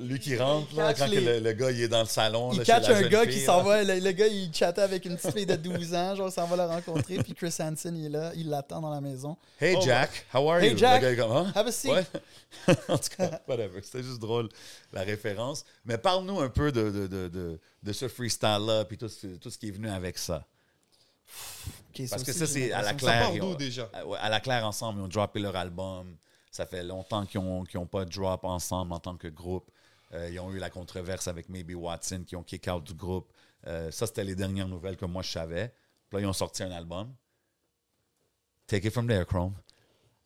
Lui qui rentre, là, quand les- le, le gars il est dans le salon. Il là, chez catch la un gars fille, qui s'en va. Le, le gars, il chattait avec une petite fille de 12 ans. Genre, s'en va la rencontrer. Puis Chris Hansen, il est là. Il l'attend dans la maison. Hey Oh, Jack, how are Hey, you? Jack, le gars est comme, Hein? Have a seat. Ouais. en tout cas, whatever. C'était juste drôle, la référence. Mais parle-nous un peu de, de, de, de, de ce freestyle-là, puis tout, ce- tout ce qui est venu avec ça. Parce que aussi, ça, c'est à la claire. déjà? à- À la claire, ensemble, ils ont droppé leur album. Ça fait longtemps qu'ils n'ont ont pas drop ensemble en tant que groupe. Euh, ils ont eu la controverse avec Maybe Watson, qui ont kick out du groupe. Euh, ça, c'était les dernières nouvelles que moi, je savais. Puis là, ils ont sorti un album. Take it from there, Chrome.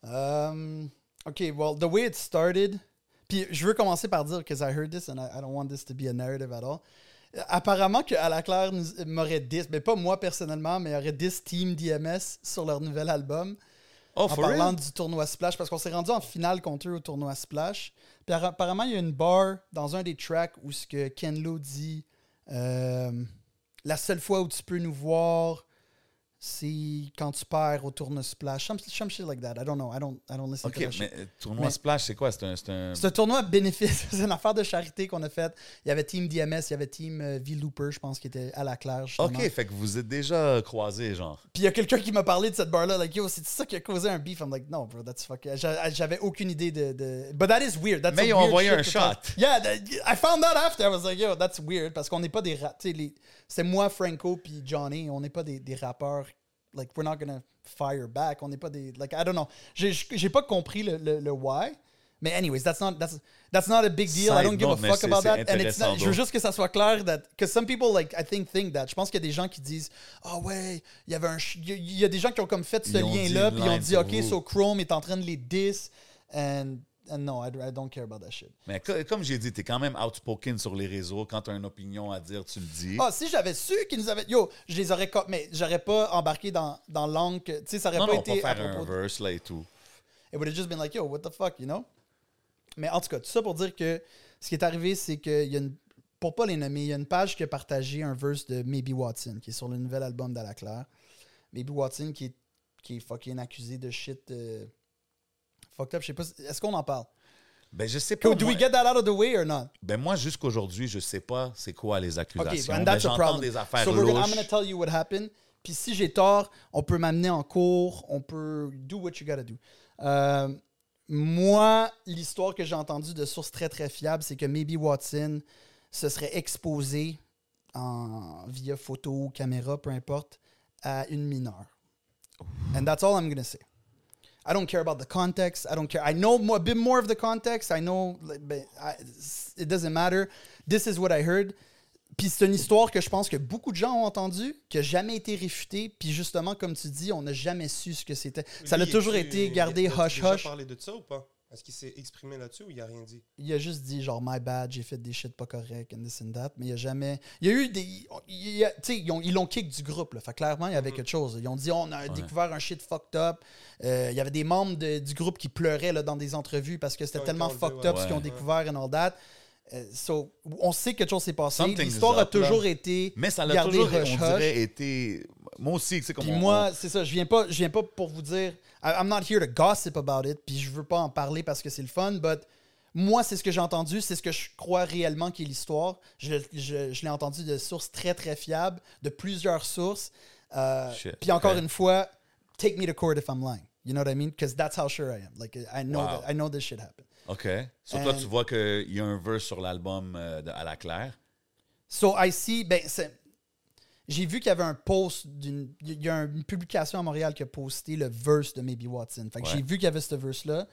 Um, OK, well, the way it started. Puis je veux commencer par dire, because I heard this and I, I don't want this to be a narrative at all. Apparemment que Claire m'aurait dis, mais pas moi personnellement, mais aurait dis Team DMS sur leur nouvel album. Oh, en for parlant real? du tournoi Splash, parce qu'on s'est rendu en finale contre eux au tournoi Splash. Puis appa- apparemment, il y a une bar dans un des tracks où ce que Ken Lo dit euh, La seule fois où tu peux nous voir, c'est quand tu perds au tournoi Splash. Some, some shit like that. I don't know. I don't, I don't listen OK, to that shit. mais euh, tournoi Mais- Splash, c'est quoi? C'est un... c'est un- un tournoi bénéfice. c'est une affaire de charité qu'on a faite. Il y avait Team DMS, il y avait Team euh, V-Looper, je pense, qui était à la claire. justement. OK, fait que vous êtes déjà croisés, genre. Puis il y a quelqu'un qui m'a parlé de cette bar-là, like, yo, c'est ça qui a causé un beef. I'm like, no, bro, that's fucking. j'a- J'avais aucune idée de, de. But that is weird. That's Mais ils ont envoyé shit un shot. Yeah, I found that after. I was like, yo, that's weird. Parce qu'on n'est pas des. Ra- les- C'est moi, Franco, puis Johnny. On n'est pas des, des rappeurs. Like, we're not gonna fire back. On n'est pas des. Like, I don't know. J'ai pas compris le, le, le why. Mais anyways, that's not that's that's not a big deal. I don't give a note, fuck about that. And it's not, je veux juste que ça soit clair that because some people like I think think that. Je pense qu'il y a des gens qui disent ah ouais, il y avait un il y y, a des gens qui ont comme fait ce lien dit là puis ils ont dit pour OK, so Chrome est en train de les diss and no, I, I don't care about that shit. Mais co- comme j'ai dit, t'es quand même outspoken sur les réseaux. Quand t'as une opinion à dire, tu le dis. Ah, si j'avais su qu'ils nous avaient yo, je les aurais mais j'aurais pas embarqué dans dans l'angle tu sais ça aurait non, pas non, été pas à faire un verse là et tout. It would have just been like, yo, what the fuck, you know? Mais en tout cas, tout ça pour dire que ce qui est arrivé, c'est qu'il y a une. Pour pas les nommer, il y a une page qui a partagé un verse de Maybe Watson, qui est sur le nouvel album d'Ala Claire. Maybe Watson qui est, qui est fucking accusé de shit. euh, fucked up. Je sais pas. Est-ce qu'on en parle? Ben, je sais pas. Do moi, we get that out of the way or not? ben, moi, jusqu'aujourd'hui, je sais pas c'est quoi les accusations. and Ben, a J'entends problem. des affaires so we're gonna, I'm louches. gonna tell you what happened. Puis si j'ai tort, on peut m'amener en cours, on peut do what you gotta do. Euh, moi, l'histoire que j'ai entendue de sources très très fiables, c'est que Maybe Watson se serait exposé en, via photo ou caméra, peu importe, à une mineure. And that's all I'm gonna say. I don't care about the context. I don't care. I know more, a bit more of the context. I know, but I, it doesn't matter. This is what I heard. Puis c'est une histoire que je pense que beaucoup de gens ont entendue, qui n'a jamais été réfutée. Puis justement, comme tu dis, on n'a jamais su ce que c'était. Ça a toujours été gardé il a- hush déjà hush. parlé de ça ou pas? Est-ce qu'il s'est exprimé là-dessus ou il a rien dit? Il a juste dit genre my bad, j'ai fait des shit pas corrects and this and that. Mais il y a jamais. Il y a eu des. il y a- Tu sais, ils ont- ils l'ont kick du groupe. Là. Fait clairement, il y avait quelque chose. Ils ont dit on a découvert un shit fucked up. Euh, il y avait des membres de- du groupe qui pleuraient là, dans des entrevues parce que c'était tellement fucked up ouais. ce qu'ils ont découvert and all that. Euh, so, on sait que quelque chose s'est passé. L'histoire a up, là. toujours été. Mais ça l'a toujours, on dirait, été. Moi aussi, tu sais, comme Puis on- moi, c'est ça, je viens pas je viens pas pour vous dire I- I'm not here to gossip about it, puis je veux pas en parler parce que c'est le fun, but moi c'est ce que j'ai entendu, c'est ce que je crois réellement qui est l'histoire. Je, je- je l'ai entendu de sources très très fiables, de plusieurs sources. Euh, Shit, puis encore ok. une fois, take me to court if I'm lying. You know what I mean? Because that's how sure I am. Like I know Wow. that I know this shit happened. OK. Sur toi, tu vois qu'il y a un verse sur l'album euh, de À la Claire. So I see, ben, c'est- j'ai vu qu'il y avait un post d'une. Il y a une publication à Montréal qui a posté le verse de Maybe Watson. Fait que Ouais. j'ai vu qu'il y avait ce verse-là.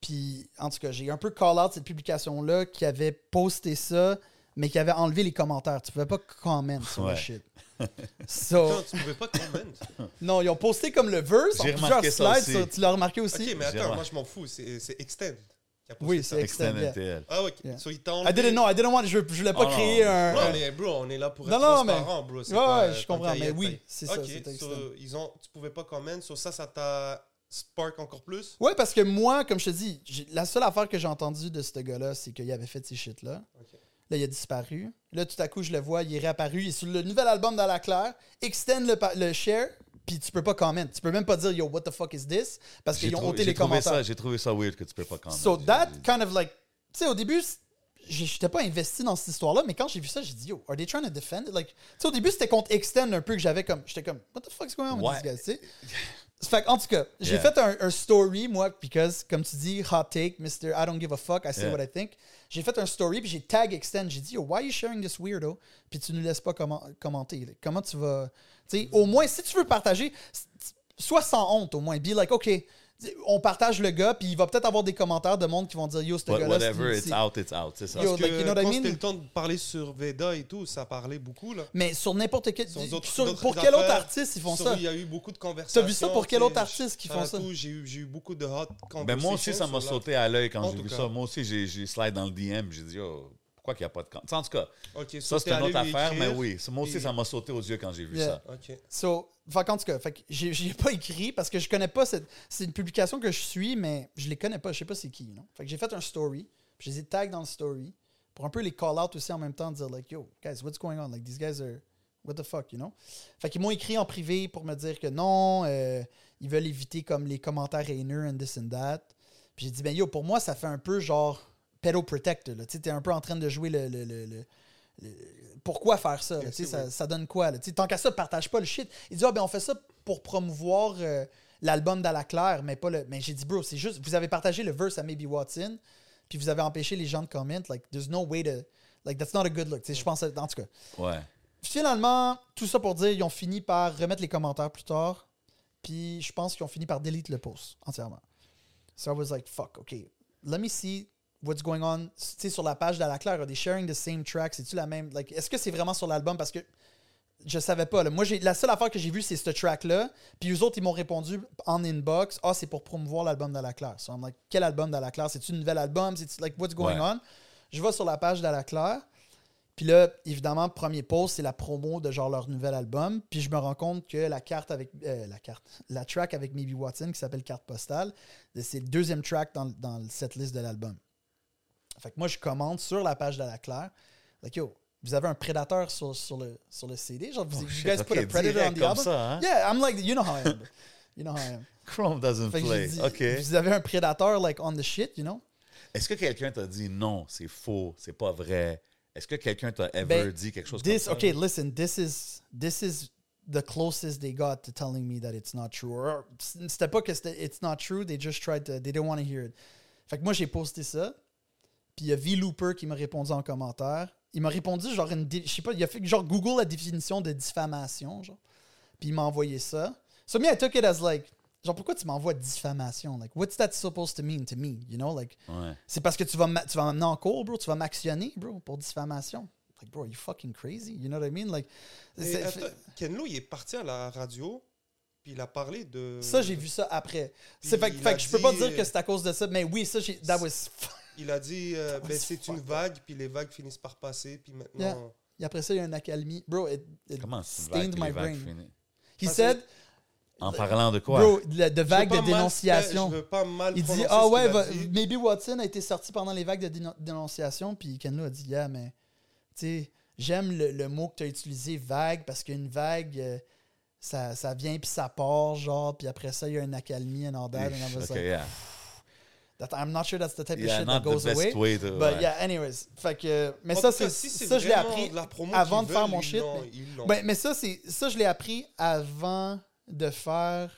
Puis, en tout cas, j'ai un peu call out cette publication-là qui avait posté ça, mais qui avait enlevé les commentaires. Tu pouvais pas comment sur le shit. So, Non, tu pouvais pas comment. non, ils ont posté comme le verse en plusieurs slides. ça, tu l'as remarqué aussi? Ok, mais attends, moi je m'en fous. C'est c'est Extend Oui, ça. c'est Extend, Extended yeah. TL. Ah, ok. Yeah. So, il t'a I didn't know, I didn't want, je, je voulais pas Oh, créer non. un. Non, mais bro, on est là pour être Non, non, mais- bro. Ouais, pas, ouais, je comprends, mais oui, c'est ça, Ok, so, ils ont, tu pouvais pas comment. Sur ça, ça t'a spark encore plus? Ouais, parce que moi, comme je te dis, la seule affaire que j'ai entendue de ce gars-là, c'est qu'il avait fait ces shit-là. Là, il a disparu. Là, tout à coup, je le vois, il est réapparu. Il est sur le nouvel album dans la Claire. Extend le, le share. Puis tu peux pas comment. Tu peux même pas dire yo, what the fuck is this? Parce qu'ils ont ôté les commentaires. j'ai trouvé ça weird que tu peux pas commenter. So that kind of like, tu sais, au début, j'étais pas investi dans cette histoire-là, mais quand j'ai vu ça, j'ai dit, yo, are they trying to defend it? Like, tu sais, au début, c'était contre Extend un peu que j'avais comme, j'étais comme, what the fuck is going on with tu sais? Fait en tout cas, j'ai Yeah. fait un, un story, moi, because, comme tu dis, hot take, Mr. I don't give a fuck, I say Yeah. what I think. J'ai fait un story, puis j'ai tag Extend. J'ai dit, yo, why are you sharing this weirdo? Puis tu nous laisses pas comment- commenter. Comment tu vas. Au moins, si tu veux partager, sois sans honte, au moins. Be like, OK, on partage le gars, puis il va peut-être avoir des commentaires de monde qui vont dire, yo, ce What- gars-là, Whatever, it's out, it's out, c'est ça. Yo, Parce like, que you know what I quand mean? c'était le temps de parler sur Veda et tout, ça parlait beaucoup, là. Mais sur n'importe quel. Sur d'autres- sur- d'autres pour quel autre artiste ils font sur- ça? Il y a eu beaucoup de conversations. T'as vu ça pour quel autre artiste qui font ça? tout, J'ai eu, j'ai eu beaucoup de hot conversations. Ben moi aussi, ça m'a sauté à l'œil quand En j'ai vu cas. ça. Moi aussi, j'ai j'ai slide dans le DM. J'ai dit, oh, pourquoi qu'il n'y a pas de compte? En tout cas, ça, c'est une autre affaire, mais oui. Moi aussi, et- ça m'a sauté aux yeux quand j'ai vu Yeah. ça. Ok. So, fait qu'en tout cas, fait que j'ai pas écrit parce que je connais pas cette. C'est une publication que je suis, mais je les connais pas. Je sais pas c'est qui. know? Fait que j'ai fait un story. Puis je les ai tag dans le story. Pour un peu les call out aussi en même temps, dire like, yo, guys, what's going on? Like, these guys are. What the fuck, you know? Fait qu'ils m'ont écrit en privé pour me dire que non, euh, ils veulent éviter comme les commentaires haineux and this and that. Puis j'ai dit, ben yo, pour moi, ça fait un peu genre pedo protector. là. Tu sais, t'es un peu en train de jouer le. le- le- le- le- pourquoi faire ça? là? Tu sais, sûr, ça, ça donne quoi? Là? Tant qu'à ça, partage pas le shit. Il dit, ah ben on fait ça pour promouvoir euh, l'album d'Ala Claire, mais pas le. Mais j'ai dit, bro, c'est juste, vous avez partagé le verse à Maybe Watson, puis vous avez empêché les gens de comment. Like, there's no way to. Like, that's not a good look. Tu sais, Je pense, en tout cas. Ouais. Finalement, tout ça pour dire, ils ont fini par remettre les commentaires plus tard. Puis je pense qu'ils ont fini par delete le post entièrement. So I was like, fuck, OK. Let me see what's going on. Tu sais, sur la page d'Ala Claire, are they sharing the same track? C'est-tu la même. Like, Est-ce que c'est vraiment sur l'album? Parce que je savais pas. là. Moi, la seule affaire que j'ai vue, c'est ce track-là. Puis eux autres, ils m'ont répondu en inbox Ah, c'est pour promouvoir l'album d'Ala Claire. So I'm like, quel album d'Ala Claire? C'est-tu un nouvel album? Like, what's going Ouais. on? Je vais sur la page d'Ala Claire. Puis là, évidemment, premier post, c'est la promo de genre leur nouvel album. Puis je me rends compte que la carte avec. euh, la carte. La track avec Maybe Watson, qui s'appelle Carte Postale, c'est le deuxième track dans, dans cette liste de l'album. Fait que moi, je commande sur la page de la Claire. Like, yo, vous avez un prédateur sur, sur, le, sur le CD? Genre, vous, Oh, you guys ok, put a predator on the comme album? ça, hein? Yeah, I'm like, you know how I am. You know how I am. Chrome doesn't Fait play. dit, OK. vous avez un prédateur, like, on the shit, you know? Est-ce que quelqu'un t'a dit non, c'est faux, c'est pas vrai? Est-ce que quelqu'un t'a ever Ben, dit quelque chose This, comme ça? okay, listen, this is, this is the closest they got to telling me that it's not true. Or, C'était pas que it's not true, they just tried to, they didn't want to hear it. Fait que moi, j'ai posté ça. Puis il y a V Looper qui m'a répondu en commentaire. Il m'a répondu genre une. dé- Je sais pas, il a fait genre Google la définition de diffamation, genre. Puis il m'a envoyé ça. So me, I took it as like. Genre, pourquoi tu m'envoies diffamation? Like, what's that supposed to mean to me? You know, like. Ouais. C'est parce que tu vas, ma- tu vas m'amener en cours, bro. Tu vas m'actionner, bro, pour diffamation. Like, bro, are you fucking crazy? You know what I mean? Like, attends, Kenlo, il est parti à la radio, puis il a parlé de. ça, j'ai vu ça après. C'est fait, fait que je peux pas dire que c'est à cause de ça, mais oui, ça, j'ai. That was. Il a dit, euh, ben, was c'est une vague, puis les vagues finissent par passer, puis maintenant. Yeah. Et après ça, il y a une accalmie. Bro, it, it Comment c'est stained vague, my les vagues brain. finissent? He Parce said, En parlant de quoi? bro, de vagues de pas mal- dénonciation. Je veux pas mal Il dit, ah ce ouais, va- dit. Maybe Watson a été sorti pendant les vagues de déno- dénonciation, puis Kenlo a dit, yeah, mais, tu sais, j'aime le, le mot que tu as utilisé, vague, parce qu'une vague, euh, ça, ça vient puis ça part, genre, puis après ça, il y a une accalmie, un all that, and I was Ok, like, yeah. That, I'm not sure that's the type Yeah, of shit that goes away. way to- But ouais. yeah, anyways. Fait que, mais En ça, c'est, si ça, je l'ai appris la avant de faire mon shit. mais-. Ben, mais ça, c'est, ça, je l'ai appris avant de faire.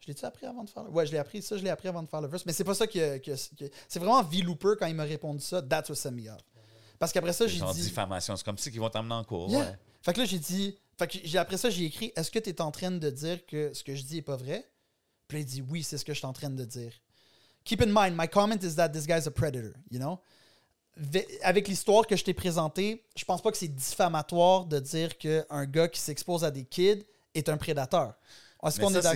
Je l'ai-tu appris avant de faire le... Ouais, je l'ai appris. Ça, je l'ai appris avant de faire le verse. Mais c'est pas ça que. que- que- c'est vraiment V-Looper quand il m'a répondu ça. That's what set me up. Parce qu'après ça, j'ai dit. diffamation. C'est comme si qu'ils vont t'emmener en cours. Yeah. ouais. Fait que là, j'ai dit. Fait que j'ai, après ça, j'ai écrit Est-ce que tu es en train de dire que ce que je dis est pas vrai? Puis là, il dit Oui, c'est ce que je suis en train de dire. Keep in mind, my comment is that this guy's a predator, you know? Ve- Avec l'histoire que je t'ai présentée, je pense pas que c'est diffamatoire de dire qu'un gars qui s'expose à des kids est un prédateur. Est-ce est d'accord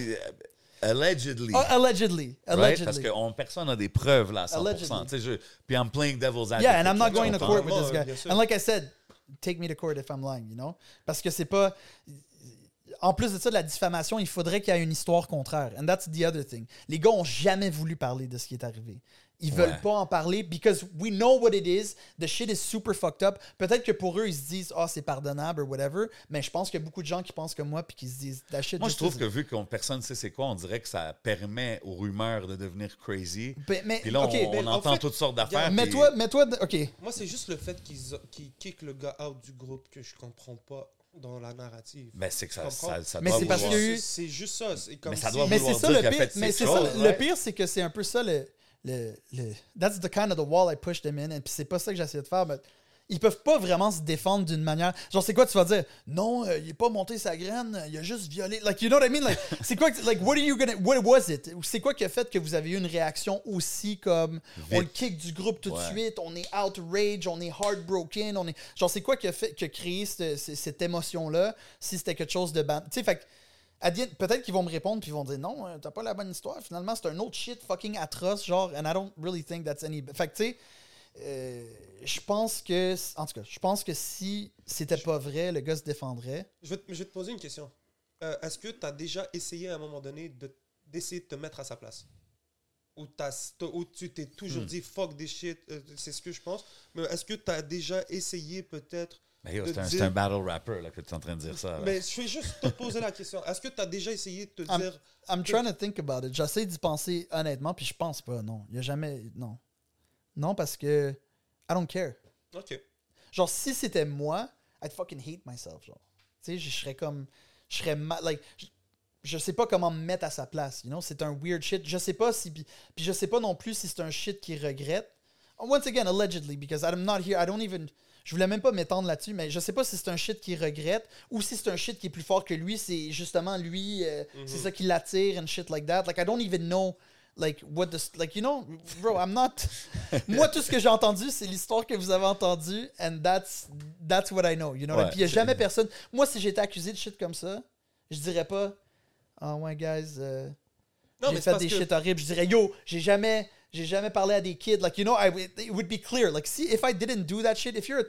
euh, allegedly. Ah, allegedly. right? Allegedly. Parce que on- personne n'a des preuves là à 100%. Allegedly. Tu sais, je- puis I'm playing devil's advocate. Yeah, and I'm not going to court with this guy. And like I said, take me to court if I'm lying, you know? Parce que c'est pas. En plus de ça, de la diffamation, il faudrait qu'il y ait une histoire contraire. And that's the other thing. Les gars ont jamais voulu parler de ce qui est arrivé. Ils veulent Ouais. pas en parler because we know what it is. The shit is super fucked up. Peut-être que pour eux, ils se disent, ah, c'est pardonnable ou whatever. Mais je pense qu'il y a beaucoup de gens qui pensent comme moi puis qui se disent, that shit Moi, je just trouve que vu qu'on personne sait c'est quoi, on dirait que ça permet aux rumeurs de devenir crazy. Ben, mais, Puis là, on, ben, en entend fait, toutes sortes d'affaires. mais puis- toi, mais toi, ok. Moi, c'est juste le fait qu'ils qu'ils kick le gars out du groupe que je comprends pas dans la narrative. Ben, c'est que ça, ça, ça Mais doit c'est parce vouloir- eu- C'est juste ça. c'est comme Mais ça si- doit Mais vouloir c'est ça dire le pire. fait Mais c'est ça, le pire, c'est que c'est un peu ça le, le, le- That's the kind of the wall I pushed them in. Et puis c'est pas ça que j'essayais de faire. Mais ils peuvent pas vraiment se défendre d'une manière. Genre, c'est quoi tu vas dire? Non, euh, il est pas monté sa graine, il a juste violé. Like, you know what I mean? Like, c'est quoi que- Like, what are you gonna. What was it? C'est quoi qui a fait que vous avez eu une réaction aussi comme on le kick du groupe tout de Ouais. suite, on est outrage, on est heartbroken, on est. Genre, c'est quoi qui a fait qui a créé cette, cette- émotion-là si c'était quelque chose de ban. Tu sais, fait que peut-être qu'ils vont me répondre puis ils vont dire non, euh, t'as pas la bonne histoire. Finalement, c'est un autre shit fucking atroce, genre, and I don't really think that's any. Fait que tu sais, euh, je pense que, en tout cas, je pense que si c'était pas vrai, le gars se défendrait. Je vais, te- je vais te poser une question. Euh, Est-ce que tu as déjà essayé à un moment donné de- d'essayer de, te mettre à sa place? Ou, t'as- t'as- ou tu t'es toujours Hmm. dit fuck this shit, euh, c'est ce que je pense. Mais est-ce que tu as déjà essayé peut-être de c'est un, dire- c'est un battle rapper là, que tu es en train de dire ça. là. Mais je vais juste te poser la question. Est-ce que tu as déjà essayé de te I'm- dire I'm trying to think about it. J'essaie d'y penser honnêtement, puis je pense pas, non. Il y a jamais. Non. Non, parce que. I don't care. Ok. Genre, si c'était moi, I'd fucking hate myself, genre. Tu sais, je serais comme... Je serais mal... Like, je, je sais pas comment me mettre à sa place, you know? C'est un weird shit. Je sais pas si... Puis je sais pas non plus si c'est un shit qu'il regrette. Once again, allegedly, because I'm not here, I don't even... Je voulais même pas m'étendre là-dessus, mais je sais pas si c'est un shit qu'il regrette ou si c'est un shit qui est plus fort que lui. C'est justement lui, euh, c'est ça qui l'attire and shit like that. Like, I don't even know, like, what the... Like, you know, bro, I'm not... Moi, tout ce que j'ai entendu, c'est l'histoire que vous avez entendue, and that's, that's what I know, you know? Ouais, Puis il y a jamais personne... Moi, si j'étais accusé de shit comme ça, je dirais pas, « Ah ouais, guys, euh, Non, j'ai mais c'est fait parce des que- shit horribles. » Je dirais, « Yo, j'ai jamais... J'ai jamais parlé à des kids. Like, you know, I, it would be clear. Like, see, if I didn't do that shit, if you're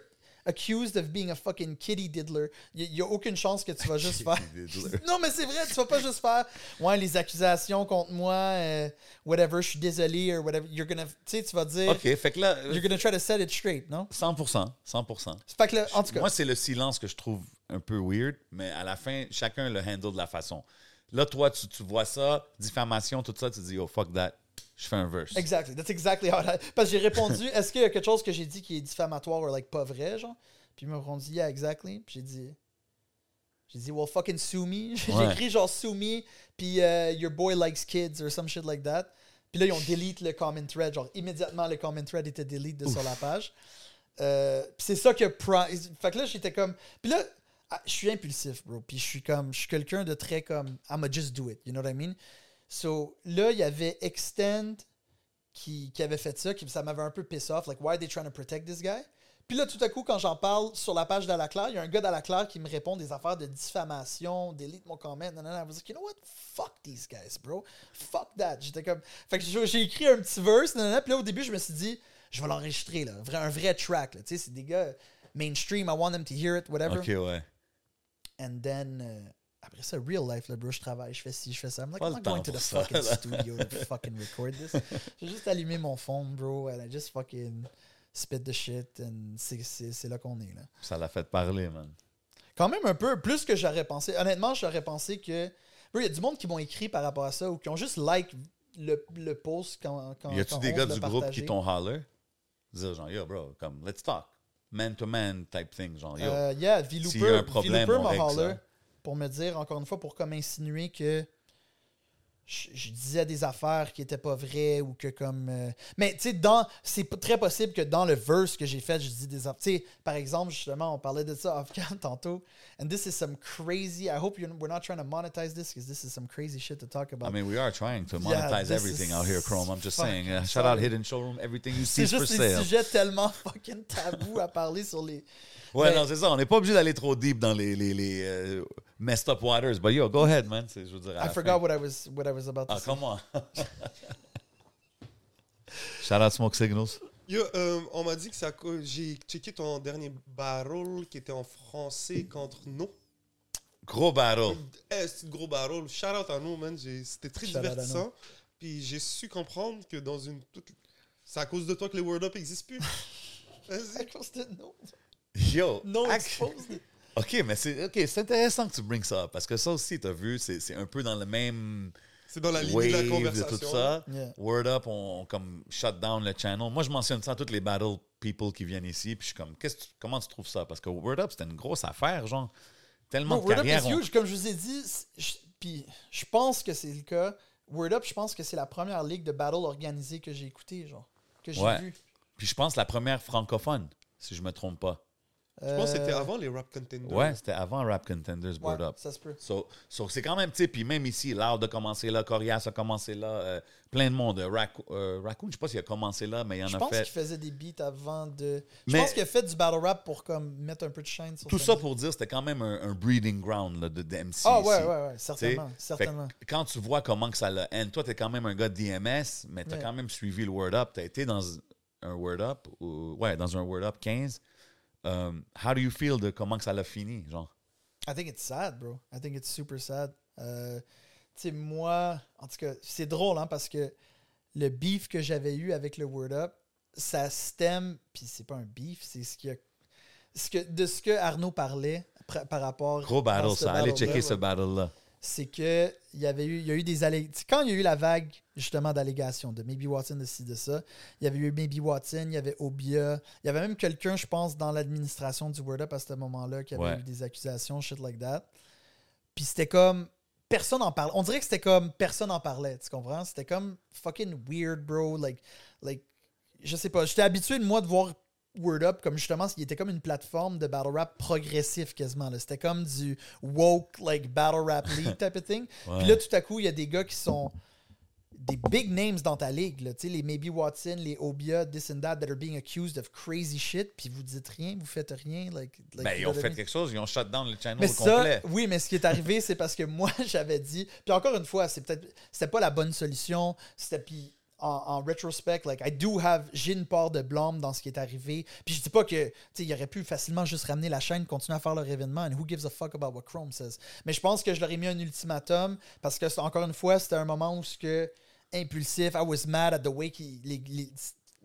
accused of being a fucking kitty diddler, il y, a aucune chance que tu vas juste faire... Non, mais c'est vrai, tu vas pas juste faire ouais, les accusations contre moi, euh, whatever, je suis désolé, or whatever. You're gonna, tu sais, tu vas dire, OK, fait que là, euh, you're gonna try to set it straight, non? 100%, 100%. Fait que là, en tout cas, Moi, c'est le silence que je trouve un peu weird, mais à la fin, chacun le handle de la façon. Là, toi, tu, tu vois ça, diffamation, tout ça, tu dis, oh, fuck that, je fais un verse. exactly, that's exactly how I, Parce que j'ai répondu, est-ce qu'il y a quelque chose que j'ai dit qui est diffamatoire ou like pas vrai, genre? Puis ils m'ont répondu, yeah, exactly. Puis j'ai dit, j'ai dit, well, fucking sue me. J'ai Ouais. écrit genre sue me, puis euh, your boy likes kids or some shit like that. Puis là, ils ont delete le comment thread. Genre, immédiatement, le comment thread était delete de sur la page. Euh, puis c'est ça que. Fait que là, j'étais comme. Puis là, ah, je suis impulsif, bro. Puis je suis comme. Je suis quelqu'un de très comme. I'ma just do it. You know what I mean? So là, il y avait Extend qui, qui avait fait ça, qui ça m'avait un peu piss off. Like, why are they trying to protect this guy? Puis là, tout à coup, quand j'en parle sur la page d'Alaclaire, il y a un gars d'Alaclaire qui me répond des affaires de diffamation, delete mon comment. Non, non, non. I was like, you know what? Fuck these guys, bro. Fuck that. J'étais comme. Fait que j'ai écrit un petit verse, non, non, non. Puis là, au début, je me suis dit, je vais l'enregistrer, là. Un vrai track, là. Tu sais, c'est des gars mainstream, I want them to hear it, whatever. OK, ouais. And then, euh, après ça, real life, là, bro, je travaille, je fais ci, je fais ça. I'm like, I'm not going to the ça, fucking là. studio to fucking record this. J'ai juste allumé mon phone, bro, and I just fucking spit the shit, and c'est- là qu'on est, là. Ça l'a fait parler, man. Quand même un peu plus que j'aurais pensé. Honnêtement, j'aurais pensé que. Bro, il y a du monde qui m'ont écrit par rapport à ça ou qui ont juste like le, le post quand. quand Y a-tu des gars du groupe qui t'ont holler? Dire genre, yo, bro, comme, let's talk. Man to man type thing, genre, yo. Euh, yeah, S'il y a V-Looper un problème, V-Looper on m'a holler ça. Pour me dire, encore une fois, pour comme insinuer que je, je disais des affaires qui étaient pas vraies ou que comme... euh, Mais tu sais, dans c'est très possible que dans le verse que j'ai fait, je dis des affaires... Tu sais, par exemple, justement, on parlait de ça off-cam tantôt. And this is some crazy... I hope you're, we're not trying to monetize this because this is some crazy shit to talk about. I mean, we are trying to Yeah, monetize this everything out here, Chrome. I'm just saying. Uh, shout out. Hidden Showroom. Everything you see c'est is for juste des sale. sujets tellement fucking tabous à parler sur les... Ouais, Mais- non, c'est ça. On n'est pas obligé d'aller trop deep dans les, les, les euh, messed up waters. But yo, go ahead, man. C'est- Je veux dire, I forgot fin. what I was what I was about to Ah, say. come on. Shout out Smoke Signals. Yo, euh, on m'a dit que ça. J'ai checké ton dernier barrel qui était en français contre nous. Gros battle. Eh, c'est gros battle. Shout out à nous, man. J'ai- C'était très Shout divertissant. Puis j'ai su comprendre que dans une. toute- C'est à cause de toi que les Word Up n'existent plus. Vas-y. À cause de non. Yo. Non exposed. OK, mais c'est ok, c'est intéressant que tu brings ça up, parce que ça aussi, tu as vu, c'est c'est un peu dans le même C'est dans la ligne de la de conversation. tout ça. Yeah. Word Up, on, on comme shut down le channel. Moi, je mentionne ça à toutes les battle people qui viennent ici, puis je suis comme, tu- comment tu trouves ça? Parce que Word Up, c'était une grosse affaire, genre. Tellement Bro, de Word Up is on- huge. Comme je vous ai dit, je- puis je pense que c'est le cas. Word Up, je pense que c'est la première ligue de battle organisée que j'ai écoutée, genre. Que j'ai Ouais. vue. Puis je pense la première francophone, si je me trompe pas. Je pense que c'était avant les Rap Contenders. Ouais, c'était avant Rap Contenders, ouais, Word Up. ça se peut. So, so c'est quand même, tu sais, puis même ici, l'art a commencé là, Corias a commencé là, euh, plein de monde. Euh, Rac- euh, Raccoon, je sais pas s'il a commencé là, mais il en Je a pense fait. qu'il faisait des beats avant de. Je pense qu'il a fait du battle rap pour comme mettre un peu de shine sur Tout ça musique. pour dire c'était quand même un, un breeding ground là, de, de MC. Ah ouais, ici. ouais, ouais, certainement. fait certainement. quand tu vois comment que ça l'a. toi, t'es quand même un gars de DMS, mais t'as Ouais. quand même suivi le Word Up. T'as été dans un Word Up, ou, ouais, dans un Word Up 15. Um, how do you feel de comment que ça l'a fini, genre? I think it's sad, bro. I think it's super sad. Euh, tu sais, moi, en tout cas, c'est drôle, hein, parce que le beef que j'avais eu avec le Word Up, ça stem, puis c'est pas un beef, c'est ce, qui a- ce que, de ce que Arnaud parlait par rapport Gros battle, ça. Allez checker ce battle-là. C'est que il y avait eu il y a eu des allé- tu sais, quand il y a eu la vague justement d'allégations de Maybe Watson de ci de ça il y avait eu Maybe Watson il y avait Obia il y avait même quelqu'un je pense dans l'administration du Word Up à ce moment-là qui avait Ouais. eu des accusations shit like that. Puis c'était comme personne en parlait on dirait que c'était comme personne en parlait tu comprends? C'était comme fucking weird bro. Like like je sais pas. J'étais habitué de moi de voir Word Up comme justement il était comme une plateforme de battle rap progressif quasiment là. c'était comme du woke like battle rap league type of thing Ouais. puis là tout à coup il y a des gars qui sont des big names dans ta ligue là. tu sais les Maybe Watson les Obia this and that that are being accused of crazy shit puis vous dites rien vous faites rien like, like, Ben, ils ont fait quelque chose, ils ont shut down le channel Mais au ça, complet. oui, mais ce qui est arrivé, c'est parce que moi, j'avais dit. Puis encore une fois, c'est peut-être, c'était pas la bonne solution. C'était puis en, en retrospect, like I do have, j'ai une part de blâme dans ce qui est arrivé. Puis je dis pas que, tu sais, il aurait pu facilement juste ramener la chaîne, continuer à faire leur événement, and who gives a fuck about what Chrome says. Mais je pense que je leur ai mis un ultimatum parce que encore une fois, c'était un moment où ce que impulsif, I was mad at the way qu'il, les- les-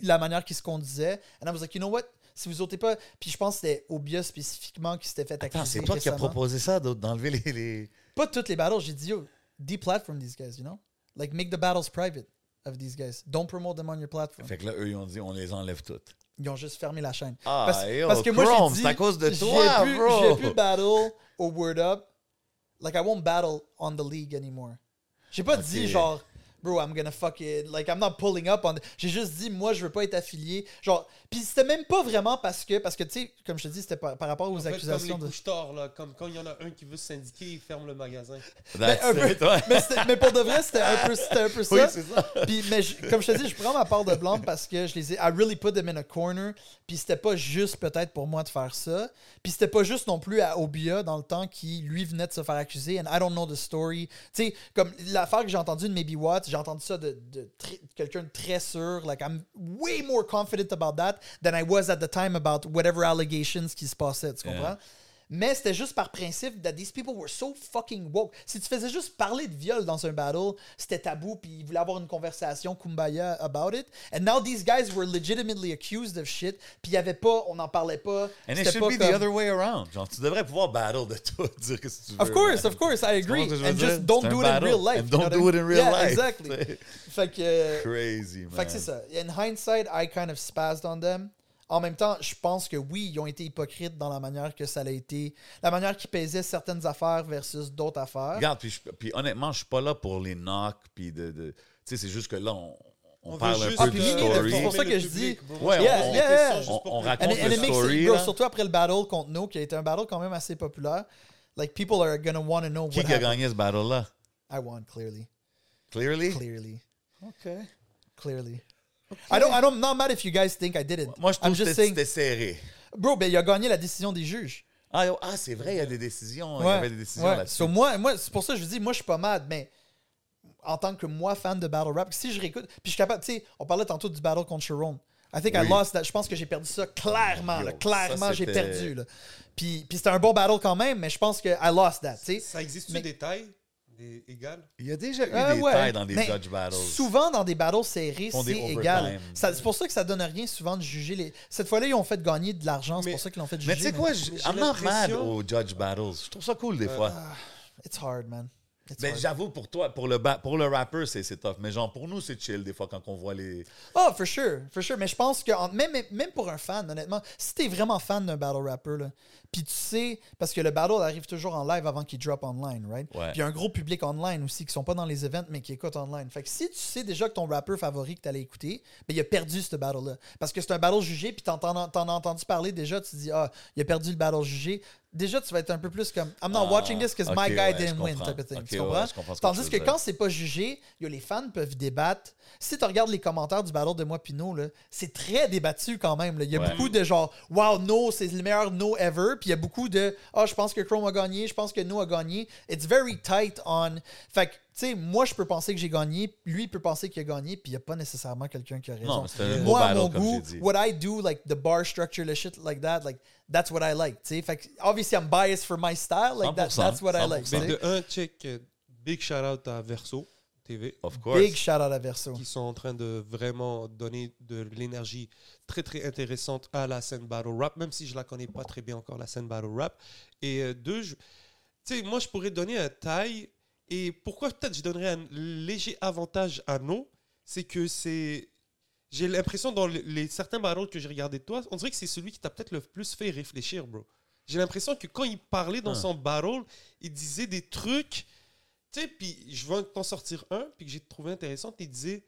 la manière qu'il se conduisait, and I was like, you know what? Si vous ôtez pas. Puis je pense que c'était Obia spécifiquement qui s'était fait accuser. C'est toi qui as proposé ça, d'enlever les, les- Pas toutes les battles. J'ai dit, yo, deplatform these guys, you know? Like, make the battles private of these guys. Don't promote them on your platform. Fait que là, eux, ils ont dit, on les enlève toutes. Ils ont juste fermé la chaîne. Ah, parce, yo, parce que moi, Chrome, j'ai dit, c'est à cause de toi, plus- bro. J'ai plus battle au Word Up. Like, I won't battle on the league anymore. J'ai pas dit, genre, bro, I'm gonna fuck it. Like, I'm not pulling up on. J'ai juste dit, moi, je veux pas être affilié. Genre, puis c'était même pas vraiment parce que, parce que, tu sais, comme je te dis, c'était par, par rapport aux En fait, accusations comme les de. couche-tard, là, comme quand il y en a un qui veut syndiquer, il ferme le magasin. Un peu. it, ouais. mais, mais pour de vrai, c'était un peu, c'était un peu ça. Oui, c'est ça. Puis, mais je- comme je te dis, je prends ma part de blâme parce que je les ai. I really put them in a corner. Puis c'était pas juste peut-être pour moi de faire ça. Puis c'était pas juste non plus à Obia dans le temps qui lui venait de se faire accuser. And I don't know the story. Tu sais, comme l'affaire que j'ai entendue de Maybe What, j'ai entendu ça de, quelqu'un de très sûr. Like I'm way more confident about that than I was at the time about whatever allegations qui se passaient. Tu Yeah. Mais c'était juste par principe that these people were so fucking woke. Si tu faisais juste parler de viol dans un battle, c'était tabou, puis ils voulaient avoir une conversation kumbaya about it. And now these guys were legitimately accused of shit, puis il y avait pas, on n'en parlait pas. And it should pas be comme- the other way around. Genre, tu devrais pouvoir battle de tout, dire que si tu veux. Of course, man. of course, I agree. And dire? just don't do it in real life. And don't do it in real Yeah, life. exactly. Fait que. euh, Crazy, man. Fait que c'est ça. In hindsight, I kind of spazzed on them. En même temps, je pense que oui, ils ont été hypocrites dans la manière que ça a été. La manière qu'ils paisaient certaines affaires versus d'autres affaires. Regarde, puis, je- puis honnêtement, je suis pas là pour les knocks, puis de. de- tu sais, c'est juste que là, on, on parle un peu Ah, du story. c'est pour ça que je dis- Ouais, on Yeah, des yeah, yeah. On- on raconte And, le and story, bro, surtout après le battle contre No, qui a été un battle quand même assez populaire. Like, people are gonna want to know Qui what a happened. gagné ce battle-là? I won, clearly. Clearly? Clearly. OK. Clearly. I don't, I don't, not mad if you guys think I did it. Moi, je I'm trouve que just c'était saying, c'était serré. bro, ben, il a gagné la décision des juges. Ah, yo, ah, c'est vrai, il y a des décisions. Il y avait des décisions ouais. là-dessus. So, moi, moi c'est pour ça que je vous dis, moi, je suis pas mad, mais en tant que moi, fan de battle rap, si je réécoute, puis je suis capable, tu sais, on parlait tantôt du battle contre Sharon. I think I Oui. lost that. Je pense que j'ai perdu ça clairement. Yo, là. clairement, j'ai c'était- perdu. Là. Puis, puis c'était un bon battle quand même, mais je pense que I lost that. tu sais. Ça existe-tu Mais- des tailles des égales? Il y a déjà eu Euh, des ouais. tailles dans des Mais judge battles. Souvent, dans des battles c'est égal. C'est pour ça que ça donne rien souvent de juger les. Cette fois-là, ils ont fait gagner de l'argent. C'est pour ça qu'ils l'ont fait juger. Mais tu sais quoi, I'm not mad aux judge battles. Je trouve ça cool des fois. It's hard, man. Hard. j'avoue, pour toi, pour le, pour le rapper, c'est c'est tough. Mais genre, pour nous, c'est chill des fois quand on voit les. Oh, for sure, for sure. Mais je pense que en- même, même pour un fan, honnêtement, si t'es vraiment fan d'un battle rapper, là, puis tu sais, parce que le battle arrive toujours en live avant qu'il drop online, right? Ouais. Puis il y a un gros public online aussi qui sont pas dans les events mais qui écoutent online. Fait que si tu sais déjà que ton rapper favori que t'allais écouter, ben il a perdu ce battle-là. Parce que c'est un battle jugé, puis t'en, t'en- t'en as entendu parler déjà, tu te dis, ah, il a perdu le battle jugé. Déjà, tu vas être un peu plus comme, I'm not Ah, watching this because my ok, guy ouais, didn't win, type of thing. Tu comprends? que Tandis tu que quand c'est pas jugé, yo, les fans peuvent débattre. Si tu regardes les commentaires du battle de moi Pinot, là, c'est très débattu quand même. là. Il y a Ouais. beaucoup de genre Wow, no, c'est le meilleur no ever. Puis il y a beaucoup de Ah, je pense que Chrome a gagné, je pense que no a gagné. It's very tight on. Fait que, tu sais, moi, je peux penser que j'ai gagné, lui, il peut penser qu'il a gagné, puis il n'y a pas nécessairement quelqu'un qui a raison. Non, un moi, à mon goût, what I do, like the bar structure, the shit like that, like that's what I like. tu sais. Fait que, obviously, I'm biased for my style. Like that, 100%, that's what I like. 100%. tu Mais sais. de un, check, euh, big shout out à Verso TV. Of course. Big shout out à Verso. qui sont en train de vraiment donner de l'énergie très très intéressante à la scène battle rap, même si je la connais pas très bien encore la scène battle rap. Et euh, deux, tu sais, moi je pourrais donner un taille et pourquoi peut-être je donnerais un léger avantage à No, c'est que c'est j'ai l'impression dans les, les- certains battles que j'ai regardé de toi, on dirait que c'est celui qui t'a peut-être le plus fait réfléchir, bro. J'ai l'impression que quand il parlait dans Ah. son battle, il disait des trucs tu sais, puis je vais t'en sortir un, puis que j'ai trouvé intéressant. Tu disais,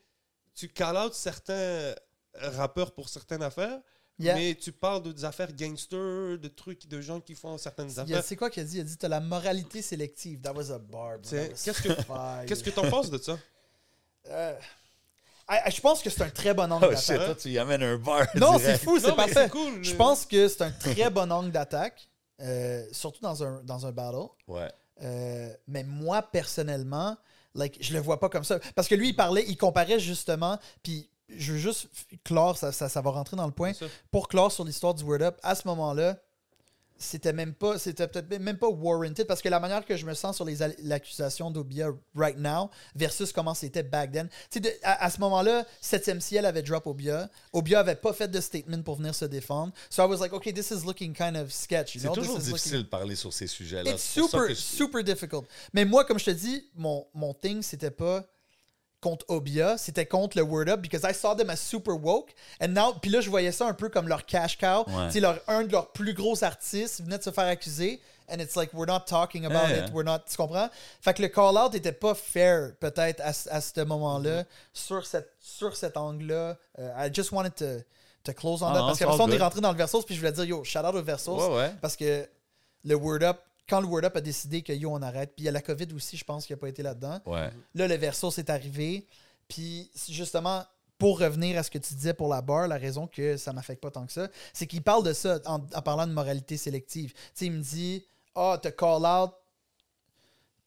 tu call out certains rappeurs pour certaines affaires, Yeah. mais tu parles de- des affaires gangster, de trucs, de gens qui font certaines affaires. C'est quoi qu'il a dit? Il a dit t'as la moralité sélective. That was a bar. bro. Tiens, That was qu'est-ce que-. Qu'est-ce que t'en penses de ça? Euh, je pense que c'est un très bon angle Oh d'attaque. shit, toi, tu y amènes un bar. Non, c'est fou, c'est parfait. cool. Je pense que c'est un très bon angle d'attaque, euh, surtout dans un, dans un battle. Ouais. Euh, mais moi, personnellement, like, je le vois pas comme ça. Parce que lui, il parlait, il comparait justement, puis je veux juste clore, ça, ça, ça va rentrer dans le point. Pour clore sur l'histoire du Word Up, à ce moment-là, c'était même pas, c'était peut-être même pas warranted parce que la manière que je me sens sur les l'accusation d'Obia right now versus comment c'était back then. De- à, à ce moment-là, 7e ciel avait drop Obia. Obia avait pas fait de statement pour venir se défendre. So I was like, okay, this is looking kind of sketch. You C'est toujours difficile looking- de parler sur ces sujets-là. It's C'est pour ça super, je- super difficult. Mais moi, comme je te dis, mon, mon thing, c'était pas contre Obia, c'était contre le Word Up because I saw them as super woke. And now, puis là, je voyais ça un peu comme leur cash cow. Ouais. Tu leur, un de leurs plus gros artistes venait de se faire accuser. And it's like, we're not talking about Ouais. it. We're not. Tu comprends? Fait que le call-out était pas fair, peut-être, à, ce- à ce moment-là, Mm-hmm. sur, cette, sur cet angle-là. Euh, I just wanted to, to close on Ah that. parce qu'après ça, on est rentré dans le Versos, puis je voulais dire, yo, shout out au Versos. Ouais, ouais. Parce que le Word Up, quand le Word Up a décidé que yo, on arrête, puis il y a la COVID aussi, je pense qu'il n'a pas été là-dedans. Ouais. Là, le Verso c'est arrivé. Puis justement, pour revenir à ce que tu disais pour la barre, la raison que ça m'affecte pas tant que ça, c'est qu'il parle de ça en, en parlant de moralité sélective. Tu sais, il me dit Ah, te call out.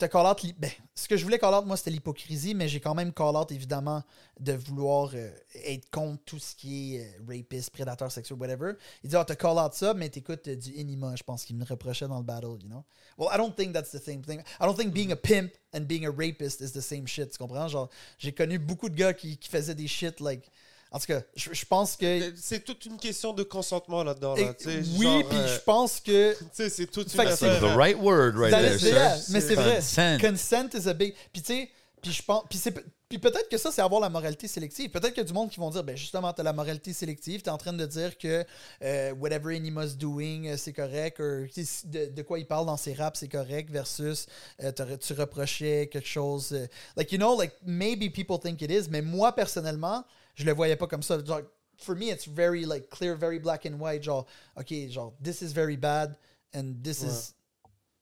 Te call out. Ben, ce que je voulais call out, moi, c'était l'hypocrisie, mais j'ai quand même call out, évidemment, de vouloir euh, être contre tout ce qui est euh, rapiste, prédateur sexuel, whatever. Il dit te call out ça, mais t'écoutes euh, du Enima, je pense qu'il me reprochait dans le battle, you know. Well, I don't think that's the same thing. I don't think being a pimp and being a rapist is the same shit, tu comprends? Genre, j'ai connu beaucoup de gars qui, qui faisaient des shit, like. En tout cas, je, je pense que. C'est toute une question de consentement là-dedans. Là, oui, genre, puis euh, je pense que. tu sais, c'est toute Fait une que c'est The right word right there, yeah, mais c'est vrai. Consent. Consent is a big. Puis tu sais, puis je pense. Puis, c'est- puis peut-être que ça, c'est avoir la moralité sélective. Peut-être qu'il y a du monde qui vont dire, ben justement, t'as la moralité sélective, t'es en train de dire que euh, whatever Anima's doing, euh, c'est correct, de, de quoi il parle dans ses raps, c'est correct, versus euh, tu reprochais quelque chose. euh, like, you know, like, maybe people think it is, mais moi, personnellement, je le voyais pas comme ça. Genre, for me, it's very, like, clear, very black and white. Genre, OK, genre, this is very bad, and this Ouais. is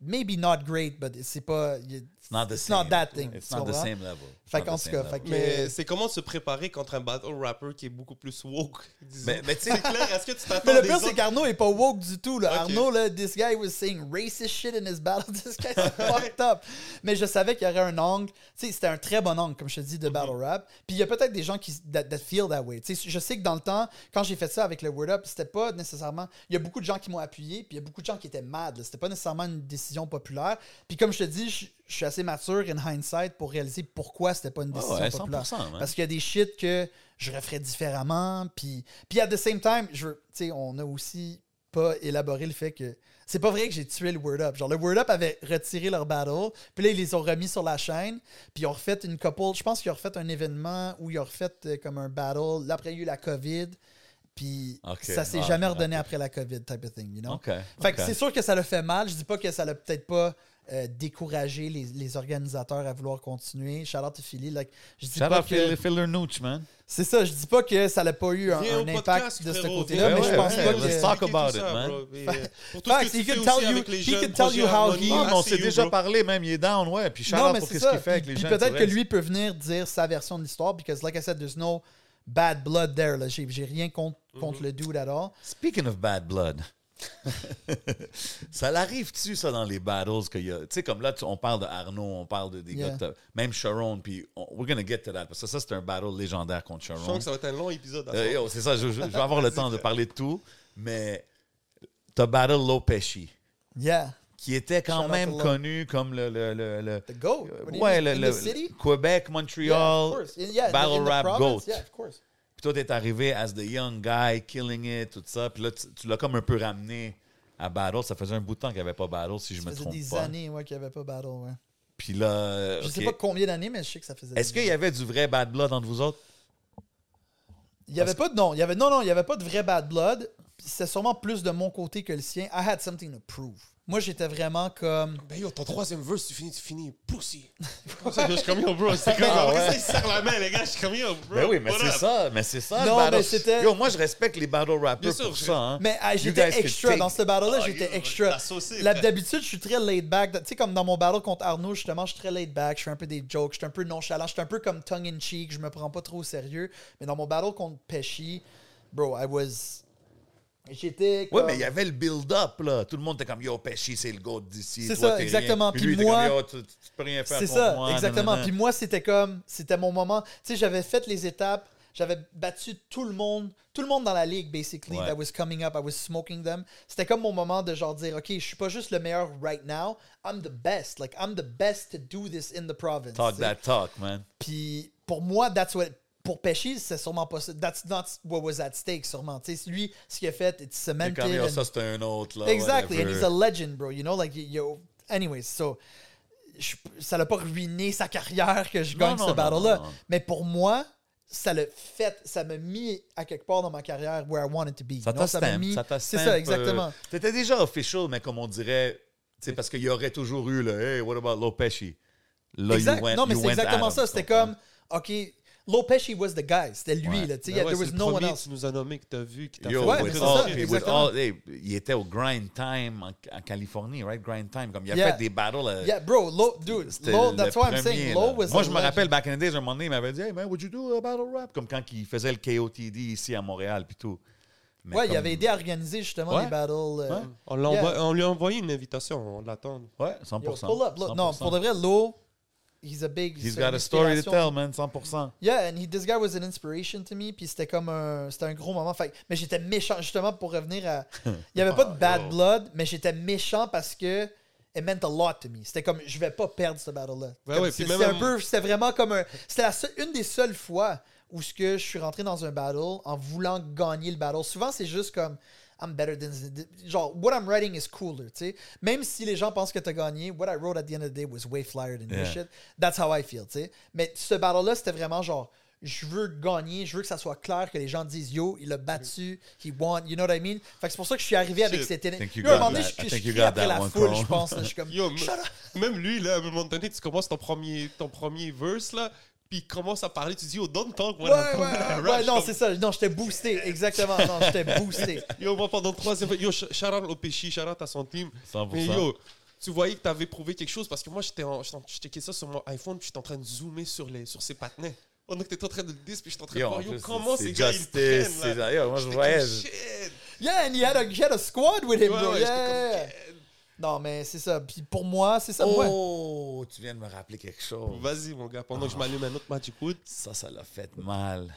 maybe not great, but c'est pas. y- It's not the It's same. not that thing, It's not the same level. It's Fait qu'en tout cas, level. fait que- Mais c'est comment se préparer contre un battle rapper qui est beaucoup plus woke, disons. Mais, mais tu sais, c'est clair, est-ce que tu t'attends Mais le pire, autres- c'est qu'Arnaud est pas woke du tout. Là. Arnaud, là, this guy was saying racist shit in his battle. This guy's fucked up. Mais je savais qu'il y aurait un angle. Tu sais, c'était un très bon angle, comme je te dis, de battle rap. Puis il y a peut-être des gens qui that, that feel that way. Tu sais, je sais que dans le temps, quand j'ai fait ça avec le Word Up, c'était pas nécessairement. Il y a beaucoup de gens qui m'ont appuyé, puis il y a beaucoup de gens qui étaient mad. C'était pas nécessairement une décision populaire. Puis comme je te dis, je, je suis assez mature in hindsight pour réaliser pourquoi c'était pas une Ah décision ouais, populaire. 100%, man. Parce qu'il y a des shit que je referais différemment. Puis, puis at the same time, je, veux- tu sais, on a aussi pas élaboré le fait que c'est pas vrai que j'ai tué le Word Up. Genre, le Word Up avait retiré leur battle, puis là, ils les ont remis sur la chaîne, puis ils ont refait une couple. Je pense qu'ils ont refait un événement où ils ont refait euh, comme un battle. Là, après, il y a eu la COVID, puis Ok. ça s'est Ah, jamais redonné après la COVID, type of thing, you know? Fait que c'est sûr que ça l'a fait mal. Je dis pas que ça l'a peut-être pas euh, découragé les, les organisateurs à vouloir continuer. Shout out to Philly. Like, je dis Shout pas out que... Phil- Philler Nooch, man. C'est ça, je dis pas que ça n'a pas eu un, un impact podcast, de ce côté-là, mais Ouais, je pense ouais, pas let's que. talk Expliquer about it, man. euh, Pour tout Facts, he can tell you- he can tell you how he- Non, mais on s'est déjà bro. parlé, même, il est down, ouais. Puis shout Non, out mais pour c'est ce ça. qu'il fait avec Puis- les puis jeunes. peut-être que lui peut venir dire sa version de l'histoire, because like I said, there's no bad blood there. Là. J'ai, j'ai rien contre, contre le dude at all. Speaking of bad blood, ça l'arrive-tu, ça, dans les battles? qu'il y a- Tu sais, comme là, tu- on parle de Arnaud, on parle de des Yeah. gars, même Sharon, puis on- we're gonna get to that, parce que ça, c'est un battle légendaire contre Je sens Sharon. que ça va être un long épisode. à Euh, c'est ça, je, je- je vais avoir le temps de parler de tout, mais t'as battle Lopeshi, Yeah. qui était quand Shout même connu comme le... le, le, le- The GOAT. Ouais, mean? le, In le- the city? Québec, Yeah, Montreal, of course. In- yeah, in the- battle in the rap province, GOAT. Yeah, of course. Puis toi, t'es arrivé as the young guy, killing it, tout ça. Puis là, tu, tu l'as comme un peu ramené à Battle. Ça faisait un bout de temps qu'il n'y avait pas Battle, si je Ça me faisait trompe des pas. années ouais, qu'il n'y avait pas battle. Ouais. Puis là, Je ok. sais pas combien d'années, mais je sais que ça faisait Est-ce des qu'il y avait du vrai bad blood entre vous autres? Il y avait pas de non, il y avait non non, il y avait pas de vrai bad blood. C'est sûrement plus de mon côté que le sien. I had something to prove. Moi, j'étais vraiment comme Ben yo, ton troisième verse, tu finis, tu finis, pussy. je suis comme yo, bro. C'est comme, Ah ouais. ça, il serre la main, les gars. Je suis comme yo, bro. Ben oui, mais c'est ça. Mais c'est ça, Non, le battle. mais c'était- Yo, moi, je respecte les battle rappers Bien sûr, pour je- ça. Hein. mais ah, j'étais extra dans ce battle là, Ah, j'étais extra. D'habitude, je suis très laid back. Tu sais, comme dans mon battle contre Arnaud, justement, je suis très laid back. Je fais un peu des jokes. Je suis un peu nonchalant. Je suis un peu comme tongue in cheek. Je me prends pas trop au sérieux. Mais dans mon battle contre Pesci, bro, I was. J'étais. Ouais, mais il y avait le build-up, là. Tout le monde était comme, yo, Pesci, c'est le goat d'ici. C'est ça, exactement. Puis lui, moi- comme, yo, tu, tu peux rien faire C'est ça, moi. exactement. Puis moi, c'était comme, c'était mon moment. Tu sais, j'avais fait les étapes, j'avais battu tout le monde, tout le monde dans la ligue, basically, Ouais. that was coming up, I was smoking them. C'était comme mon moment de genre dire, OK, je suis pas juste le meilleur right now, I'm the best. Like, I'm the best to do this in the province. Talk that talk, man. Puis pour moi, that's what. Pour Pesci, c'est sûrement pas ça. That's not what was at stake, sûrement. Tu sais, lui, ce qu'il a fait, it's C'est cemented. comme, and- ça, c'est un autre, là. Exactly, and whatever. he's a legend, bro. You know, like yo. Anyways, so je- ça l'a pas ruiné sa carrière que je gagne non, ce battle-là. Mais pour moi, ça l'a fait, ça m'a mis à quelque part dans ma carrière where I wanted to be. Ça t'a ça C'est ça, euh, exactement. T'étais déjà official, mais comme on dirait, sais, parce qu'il y aurait toujours eu le Hey, what about Lopeshi? Là, exact. you went- non, mais c'est exactement ça. C'était comme, OK, Lopeshi was the guy. C'était lui, Ouais. là. Ben ouais, there was no one else. tu nous as nommé, que t'as vu, qui t'a Yo, fait. Ouais, c'est ça, all- hey, il était au Grind Time en, en Californie, right? Grind Time. Comme il a Yeah. fait des battles. euh, Yeah, bro, Low, dude, c'était Low, that's why I'm saying là. Low was Moi, je me rappelle, back in the days, un moment donné, il m'avait dit Hey, man, would you do a battle rap? Comme quand il faisait le KOTD ici à Montréal, puis tout. Mais Ouais, il avait aidé à organiser justement Ouais. les battles. euh, Ouais. On, Yeah. lui a envoyé une invitation, on l'attend. Ouais, Yo, 100%. pull up. Look, non, 100%. pour de vrai, Low, he's a big. He's got une a story to tell, man, 100%. Yeah, and he, this guy was an inspiration to me. Puis c'était comme un, c'était un gros moment. Fait, mais j'étais méchant, justement, pour revenir à. Il n'y avait pas de bad blood, mais j'étais méchant parce que. It meant a lot to me. C'était comme, je vais pas perdre ce battle-là. Ouais, ouais, c'est un peu, c'était vraiment comme un. C'était la seule- une des seules fois où ce que je suis rentré dans un battle en voulant gagner le battle. Souvent, c'est juste comme. I'm better than. Genre, what I'm writing is cooler, tu sais. Même si les gens pensent que t'as gagné, what I wrote at the end of the day was way flyer than your Yeah. shit. That's how I feel, tu sais. Mais ce battle-là, c'était vraiment genre, je veux gagner, je veux que ça soit clair, que les gens disent, yo, il a battu, he won, you know what I mean? Fait que c'est pour ça que je suis arrivé avec cette Yo, à un moment donné, je, je après la foule, je pense. là. Je suis comme, Yo, shut up. même lui, là, à un moment donné, tu commences ton premier, ton premier verse, là, puis il commence à parler, tu dis, yo, don't talk Ouais, when ouais, I'm ouais, ouais, non, comme, c'est ça. Non, j'étais boosté, exactement. Non, j'étais boosté. Yo, moi, pendant le troisième, yo, out au shout out à son team. 100%. Mais yo, tu voyais que tu avais prouvé quelque chose parce que moi, j'étais en, je checkais ça sur mon iPhone, puis j'étais en train de zoomer sur, les, sur ses patinets. Pendant que t'étais en train de le dire, puis j'étais en train de voir yo, comment c'est ces gars ils prennent. là. c'est- yo, moi, je voyais. Yeah, and he had a, he had a squad with him, Ouais, bro. Yeah. Non, mais c'est ça. Puis pour moi, c'est ça. Moi, Oh, tu viens de me rappeler quelque chose. Vas-y, mon gars, pendant que je m'allume un autre Magic Wood. Ça, ça l'a fait mal.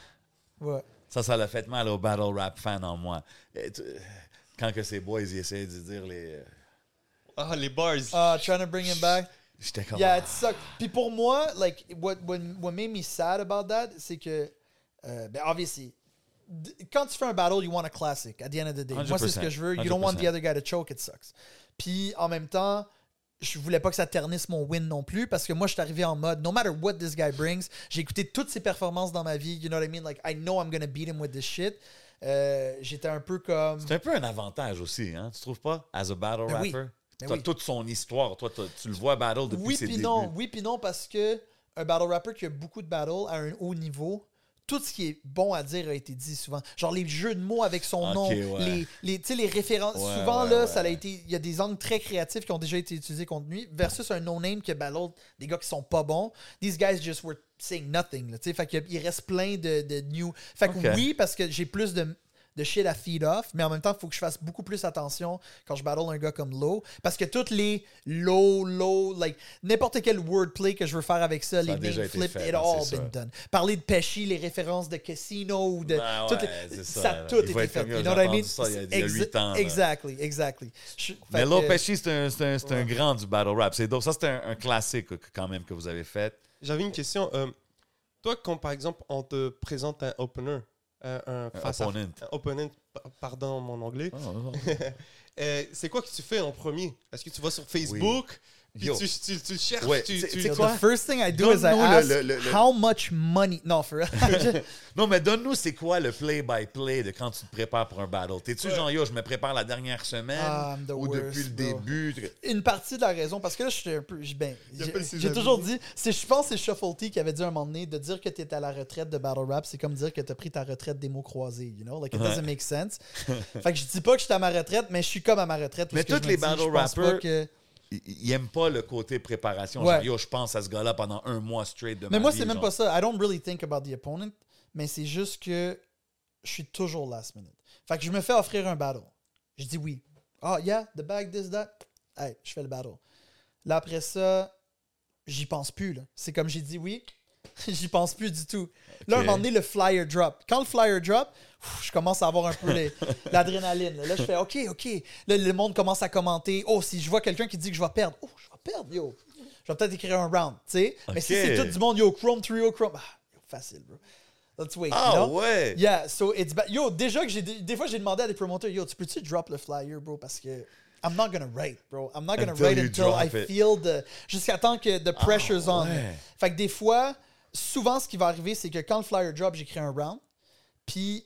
ouais. Ça, ça l'a fait mal au battle rap fan en moi. Et tu- Quand que ces boys ils essayaient de dire les. euh, Ah, les bars. Uh, trying to bring him back. J'étais comme. Yeah, it sucked. Puis pour moi, like, what, what, what made me sad about that, c'est que, euh, ben, obviously, quand tu fais un battle, you want a classic at the end of the day. Moi, c'est ce que je veux. You don't want the 100%. other guy to choke, it sucks. Puis en même temps, je voulais pas que ça ternisse mon win non plus parce que moi, je suis arrivé en mode, no matter what this guy brings, j'ai écouté toutes ses performances dans ma vie. You know what I mean? Like, I know I'm gonna beat him with this shit. Euh, J'étais un peu comme. C'est un peu un avantage aussi, hein? Tu trouves pas? As a battle Ben oui. rapper? Ben T'as oui. toute son histoire. Toi, tu le vois battle depuis Oui ses puis débuts. non, oui puis non parce que un battle rapper qui a beaucoup de battles à un haut niveau, tout ce qui est bon à dire a été dit souvent. Genre les jeux de mots avec son nom, ouais. les références. Ouais, souvent ouais, là, ça a été il y a des angles très créatifs qui ont déjà été utilisés contre lui versus un no name qui a battle des gars qui sont pas bons. These guys just were saying nothing, là, fait il reste plein de, de new. Fait que oui parce que j'ai plus de de shit à feed off, mais en même temps, il faut que je fasse beaucoup plus attention quand je battle un gars comme Low. Parce que toutes les low, low, like, n'importe quel wordplay que je veux faire avec ça, les name été flips, fait, it hein, all been ça. done. Parler de Pesci, les références de Casino ou de. Ben toutes ouais, les- c'est ça, ça, a là. tout été fait. You know what I mean? ça il y a- il y a Exa- huit ans, là. Exactly, exactly. Je- Mais Low que- Pesci, c'est un, c'est un- c'est un grand du battle rap. C'est. Ça, c'est un, un classique euh, quand même que vous avez fait. J'avais une question. euh, toi, quand par exemple, on te présente un opener, un, un face opponent. pardon mon anglais, Oh, euh, c'est quoi que tu fais en premier? Est-ce que tu vas sur Facebook? Yo. tu, tu, tu le cherches Ouais, tu, tu- quoi? the first thing I do is I ask le- le- le- how much money. Non, for. Non, mais donne-nous, c'est quoi le play-by-play de quand tu te prépares pour un battle? T'es-tu genre, yo, je me prépare la dernière semaine Ah, ou worst, depuis le bro. début? une partie de la raison, parce que là, je suis un peu. Ben, j'ai toujours dit, je pense que c'est Shuffle T qui avait dit à un moment donné de dire que tu étais à la retraite de Battle Rap, c'est comme dire que tu as pris ta retraite des mots croisés, you know? Like, it doesn't make sense. fait que je dis pas que je suis à ma retraite, mais je suis comme à ma retraite. Mais tous les dis, battle rappers- Ils ils aiment pas le côté préparation. Ouais. Genre, yo, je pense à ce gars-là pendant un mois straight de Mais ma moi, c'est même pas ça. I don't really think about the opponent, mais c'est juste que je suis toujours last minute. Fait que je me fais offrir un battle. Je dis oui. Ah, yeah, the bag, this, that. Hey, je fais le battle. Là, après ça, j'y pense plus. là. C'est comme j'ai dit oui, j'y pense plus du tout. Là, à un moment donné, le flyer drop. Quand le flyer drop, je commence à avoir un peu l'adrénaline. là. Là, je fais OK, OK. Là, le monde commence à commenter. Oh, si je vois quelqu'un qui dit que je vais perdre, oh, je vais perdre, yo. Je vais peut-être écrire un round, tu sais. Mais si c'est tout du monde, yo, Chrome Trio, Chrome. Ah, yo, facile, bro. Let's wait. Ah you know? ouais! Yeah, so it's bad. Yo, déjà que j'ai. Des fois, j'ai demandé à des promoteurs, yo, tu peux-tu drop le flyer, bro? Parce que. I'm not gonna write, bro. I'm not gonna Until write until I it. feel the. Jusqu'à temps que the pressure's on. Ah, ouais. Fait que des fois, souvent, ce qui va arriver, c'est que quand le flyer drop, j'écris un round. Puis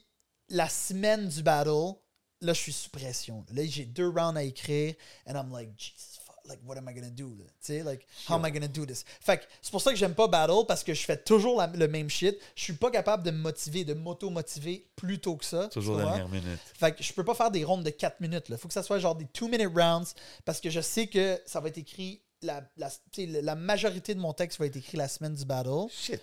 la semaine du battle, là, je suis sous pression. Là, j'ai deux rounds à écrire. And I'm like, Jesus, fuck, like, what am I gonna do? Tu sais, like, how am I gonna do this? Fait que c'est pour ça que j'aime pas battle parce que je fais toujours la- le même shit. Je suis pas capable de me motiver, de m'auto-motiver plus tôt que ça. Toujours tu comprends? dernière minute. Fait que je peux pas faire des rondes de 4 minutes. Il faut que ça soit genre des 2-minute rounds parce que je sais que ça va être écrit. La, la, majorité de mon texte va être écrit la semaine du battle. Shit.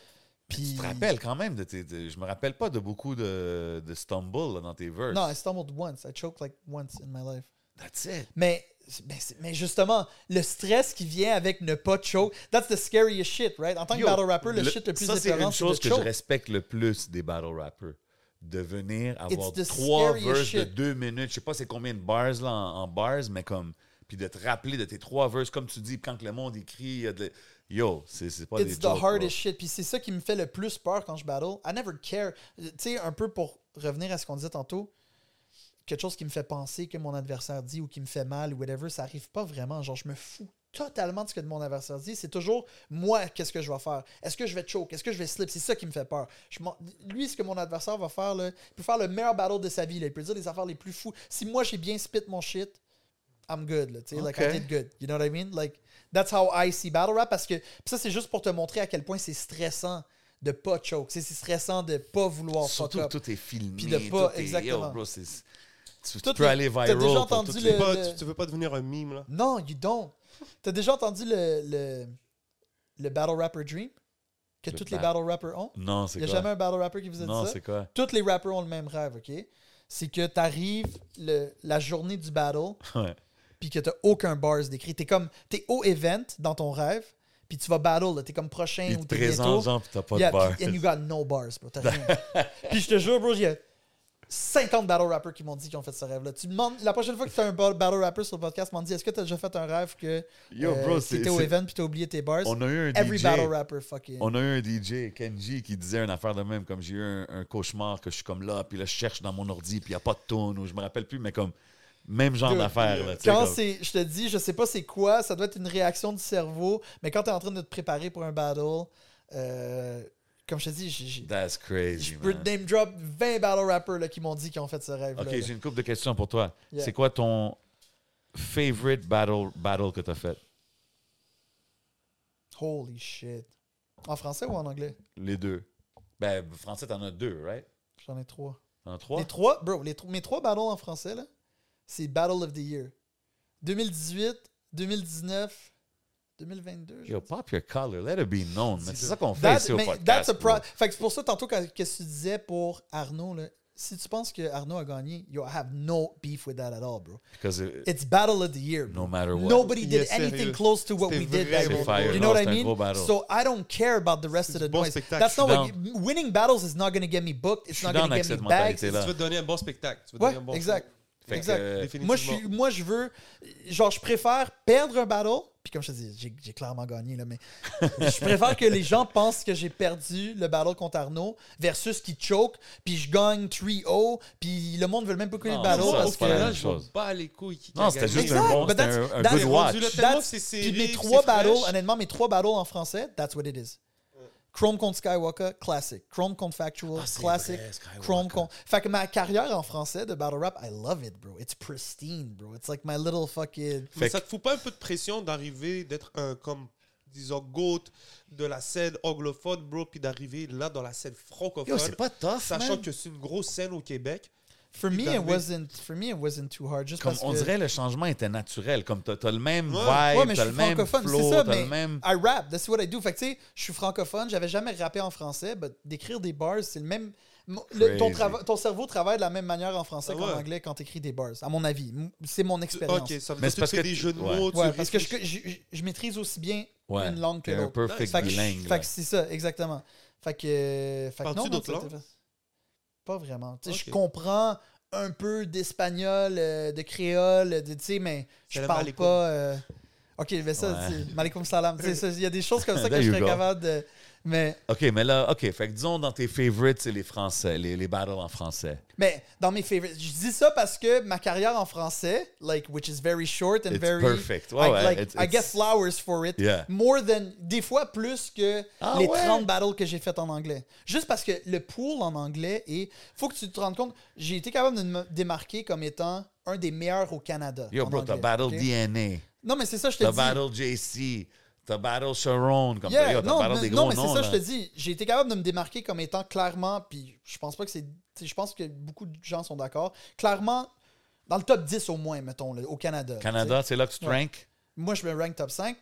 Puis. Tu te rappelles quand même de tes. de- je me rappelle pas de beaucoup de, de stumble là, dans tes verses. Non, I stumbled once. I choked like once in my life. That's it. Mais, mais, mais justement, le stress qui vient avec ne pas choke, that's the scariest shit, right? En tant que Yo, battle rapper, le, le- shit le plus Ça, c'est une chose que je respecte le plus des battle rappers. De venir avoir trois verses de deux minutes. Je sais pas c'est combien de bars là, en, en bars, mais comme. Puis de te rappeler de tes trois verses, comme tu dis, quand le monde écrit, il y a de- yo, c'est pas It's des the jokes, hardest shit. Puis c'est ça qui me fait le plus peur quand je battle. I never care. Tu sais, un peu pour revenir à ce qu'on disait tantôt, quelque chose qui me fait penser que mon adversaire dit ou qui me fait mal ou whatever, ça arrive pas vraiment. Genre, je me fous totalement de ce que mon adversaire dit. C'est toujours moi, qu'est-ce que je vais faire? Est-ce que je vais choke? Est-ce que je vais slip? C'est ça qui me fait peur. Je lui, ce que mon adversaire va faire, là, il peut faire le meilleur battle de sa vie. là. Il peut dire les affaires les plus fous. Si moi, j'ai bien spit mon shit, I'm good. Là, tu sais, like, I did good. You know what I mean? Like, that's how I see battle rap. Parce que ça, c'est juste pour te montrer à quel point c'est stressant de pas choke. C'est stressant de pas vouloir Surtout fuck que up. tout est filmé. Puis de pas- tout est- exactement. yo, bro, c'est- tu, tu Tout peux est- aller viral. déjà pour entendu toutes le- les- Pas- le- tu, tu veux pas devenir un mime, là? Non, you don't. T'as déjà entendu le, le, le Battle Rapper Dream? Que Le tous les ba- battle rappers ont? Non, c'est Il n'y a quoi? jamais un battle rapper qui vous a Non, dit ça? c'est quoi? Tous les rappers ont le même rêve, OK? C'est que t'arrives la journée du battle, Ouais. Puis que t'as aucun bars d'écrit. T'es comme, t'es au event dans ton rêve, puis tu vas battle, t'es comme prochain ou te t'es bientôt. genre, pis t'as pas Yeah, de bar. puis- and you got no bars, bro. T'as rien. puis je te jure, bro, il y a 50 battle rappers qui m'ont dit qu'ils ont fait ce rêve-là. Tu demandes, la prochaine fois que tu as un ba- battle rapper sur le podcast, m'ont dit est-ce que tu as déjà fait un rêve que Yo, euh, bro, t'étais au event puis t'as oublié tes bars? On a eu un Every DJ. battle rapper fucking. On a eu un DJ, Kenji, qui disait une affaire de même, comme j'ai eu un, un cauchemar que je suis comme là, puis là, je cherche dans mon ordi, puis il n'y a pas de tone, ou je me rappelle plus, mais comme, même genre d'affaire, là. tu Quand c'est, je te dis, je sais pas c'est quoi, ça doit être une réaction du cerveau, mais quand tu es en train de te préparer pour un battle, euh, comme je te dis, j'ai- That's crazy, je peux name drop 20 battle rappers là, qui m'ont dit qu'ils ont fait ce rêve Ok, j'ai une couple de questions pour toi. Yeah. C'est quoi ton favorite battle, battle que t'as fait? Holy shit. En français ou en anglais? Les deux. Ben, français, t'en as deux, right? J'en ai trois. T'en as trois? Les trois, bro, les mes trois battles en français, là, c'est Battle of the Year. 2018, 2019, 2022. je Yo, pop your color, let it be known. man. C'est ça qu'on fait ici au podcast. that's a pro-. Fait que c'est pour ça, tantôt, quand, que tu disais pour Arnaud, là, si tu penses que Arnaud a gagné, yo, I have no beef with that at all, bro. Because it- It's Battle of the Year. bro. no matter what. Nobody did anything close to what we did that fire. You Non, know what I mean? So I don't care about the rest of the du bon noise. spectacle, That's not what, winning battles is not going to get me booked. It's not going to get me bags. Tu veux donner un bon spectacle. Tu veux Ouais, donner un bon exact. Fait exact. Moi je, suis, moi, je veux. Genre, je préfère perdre un battle. Puis, comme je te dis, j'ai, clairement gagné, là, mais je préfère que les gens pensent que j'ai perdu le battle contre Arnaud versus qu'il choke. Puis, je gagne 3-0. Puis, le monde veut même pas Non, le battle. ça, parce c'est que. pas là, je bats les couilles. Qui Non, c'était juste Exact, un bon, but c'était that's- un, un that's- good watch. That's- Puis mes trois c'est battles, honnêtement, mes trois battles en français, that's what it is. Chrome contre Skywalker, classic. Chrome contre Factual, Ah, classic. vrai. Chrome contre. Fait que ma carrière en français de battle rap, I love it, bro. It's pristine, bro. It's like my little fucking. Mais ça te fout pas un peu de pression d'arriver, d'être un, comme, disons, GOAT de la scène anglophone, bro, puis d'arriver là dans la scène Yo, francophone, c'est pas tough, sachant man. que c'est une grosse scène au Québec? For me, it wasn't. For me, it wasn't too hard. Just Comme parce on que- dirait le changement était naturel. Comme t'as as le même Ouais. vibe, Ouais, mais je t'as suis le même francophone, flow, c'est ça, t'as mais le même... I rap, that's what I do. Fait que tu sais, je suis francophone, j'avais jamais rappé en français, mais d'écrire des bars, c'est le même. le- ton, Crazy. trava- ton cerveau travaille de la même manière en français Ah qu'en ouais. anglais quand tu écris des bars, à mon avis. C'est mon expérience. Ok, ça veut Mais dire c'est que parce tu fais que des jeux de ouais. mots. tu Ouais, parce que je, réfléchis. je, je maîtrise aussi bien Ouais, une langue que l'autre. perfect Fait que, que c'est ça, exactement. Fait que. Fait que non, d'autres langues? Pas vraiment. Tu sais, Je comprends un peu d'espagnol, euh, de créole, de, tu sais, mais je parle pas. euh, Ok, mais ça, Ouais. c'est- Malikum salam. Il y a des choses comme ça que je serais capable de. Mais, OK, mais là, OK, fait que disons dans tes favorites, c'est les français, les, les battles en français. mais dans mes favorites, je dis ça parce que ma carrière en français, like, which is very short and It's very. perfect. Ouais, I, ouais, like, it's- I get flowers for it. Yeah. More than. Des fois plus que Ah les ouais? 30 battles que j'ai fait en anglais. Juste parce que le pool en anglais est. Faut que tu te rendes compte, j'ai été capable de me démarquer comme étant un des meilleurs au Canada. Yo, bro, t'as battle? DNA, Non, mais c'est ça, je te t'as dis. battle JC, t'as battle Sharon, comme Yeah, t'as non, battle mais, des non, gros mais c'est ça, je te dis. J'ai été capable de me démarquer comme étant clairement, puis je pense pas que c'est. Je pense que beaucoup de gens sont d'accord. Clairement, dans le top 10 au moins, mettons, là, au Canada. Canada, c'est là que tu te Ouais. rank? Moi, je me rank top 5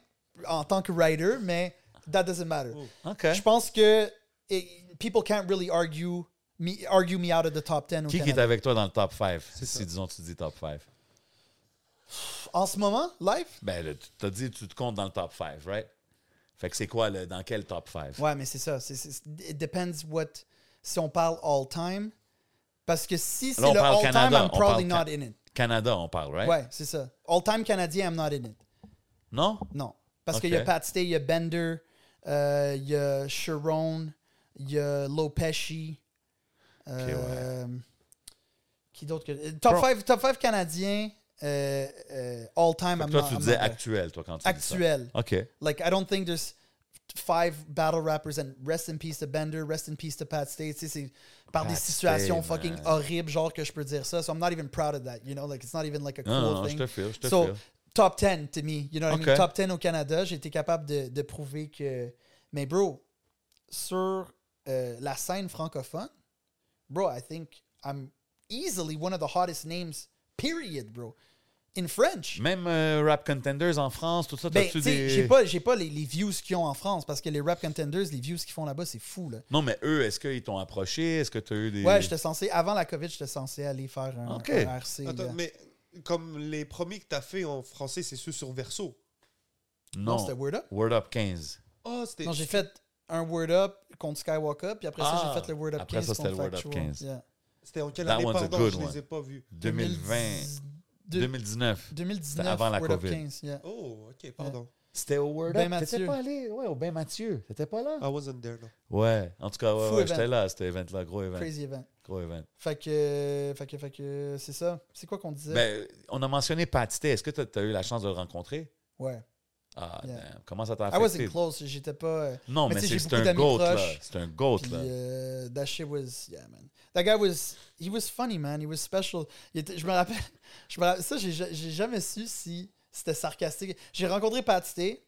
en tant que writer, mais that doesn't matter. OK. Je pense que it- people can't really argue me, argue me out of the top 10 au Qui est avec toi dans le top 5? Si, disons, tu dis top 5. En ce moment, live? Ben, tu t'as dit tu te comptes dans le top 5, right? Fait que c'est quoi, le, dans quel top 5? Ouais, mais c'est ça. c'est- c'est- it depends what. Si on parle all time. Parce que si c'est le all time, I'm probably not in it. Canada, on parle, right? Ouais, c'est ça. All time canadien, I'm not in it. Non? Non. Parce qu'il y a Pat Stay, il y a Bender, euh, il y a Sharon, il y a Lopeshi. Euh, Qui d'autre que. Top Pro- 5 top five canadiens, euh, euh, all time, I'm toi, not- tu I'm disais not actuel, toi, quand tu Actuel. OK. Like, I don't think there's five battle rappers and rest in peace to Bender, rest in peace to Pat Stay. Tu sais, c'est par des situations fucking man. horribles, genre que je peux dire ça. So I'm not even proud of that, you know? Like, it's not even like a cool Non, non, je thing. te je te So, top 10 to me. You know what I mean? Top 10 au Canada. J'ai été capable de, de prouver que. Mais, bro, sur euh, la scène francophone, bro, I think I'm easily one of the hottest names, period, bro. In French. Même euh, Rap Contenders en France, tout ça, Ben, t'as-tu des... j'ai pas, j'ai pas les, les views qu'ils ont en France parce que les rap contenders, les views qu'ils font là-bas, c'est fou. Là. Non, mais eux, est-ce qu'ils t'ont approché? Est-ce que tu as eu des... Ouais, j'étais censé, avant la COVID, j'étais censé aller faire un, Ok. un RC. Attends, là. mais comme les premiers que tu as fait en français, c'est ceux sur Verso. Non, Non, c'était Word Up. Word Up 15. Oh, c'était. Non, j'ai fait un Word Up contre Skywalker, puis après ça, Ah, j'ai fait le Word Up après 15 ça, c'était le Word Up Factual. 15. Yeah. C'était en quelle That année, pardon, je one. les ai pas vus. 2020. 2010 2019. 2019, avant la Word COVID. 15, yeah. Oh, ok, pardon. C'était au Word Ben Up. T'étais Mathieu. pas allé? Ouais, au Ben Mathieu. T'étais pas là? I wasn't there, no. Ouais, en tout cas, ouais, ouais, j'étais là, à cet event-là. Gros event. Crazy event. Gros event. Fait que, fait que, fait que, c'est ça. C'est quoi qu'on disait? Ben, on a mentionné Pat Stay. Est-ce que tu as, eu la chance de le rencontrer? ouais. Ah, Yeah. damn. Comment ça t'a I wasn't affecté? close, j'étais pas. euh, Non, Mais mais, c'est un GOAT, là. C'est un GOAT, Puis, là. euh, that shit was, yeah, man. That guy was, he was funny, man. He was special. Il était- je me rappelle, je me rappelle- ça, j'ai ja- j'ai jamais su si c'était sarcastique. J'ai rencontré Pat Stay,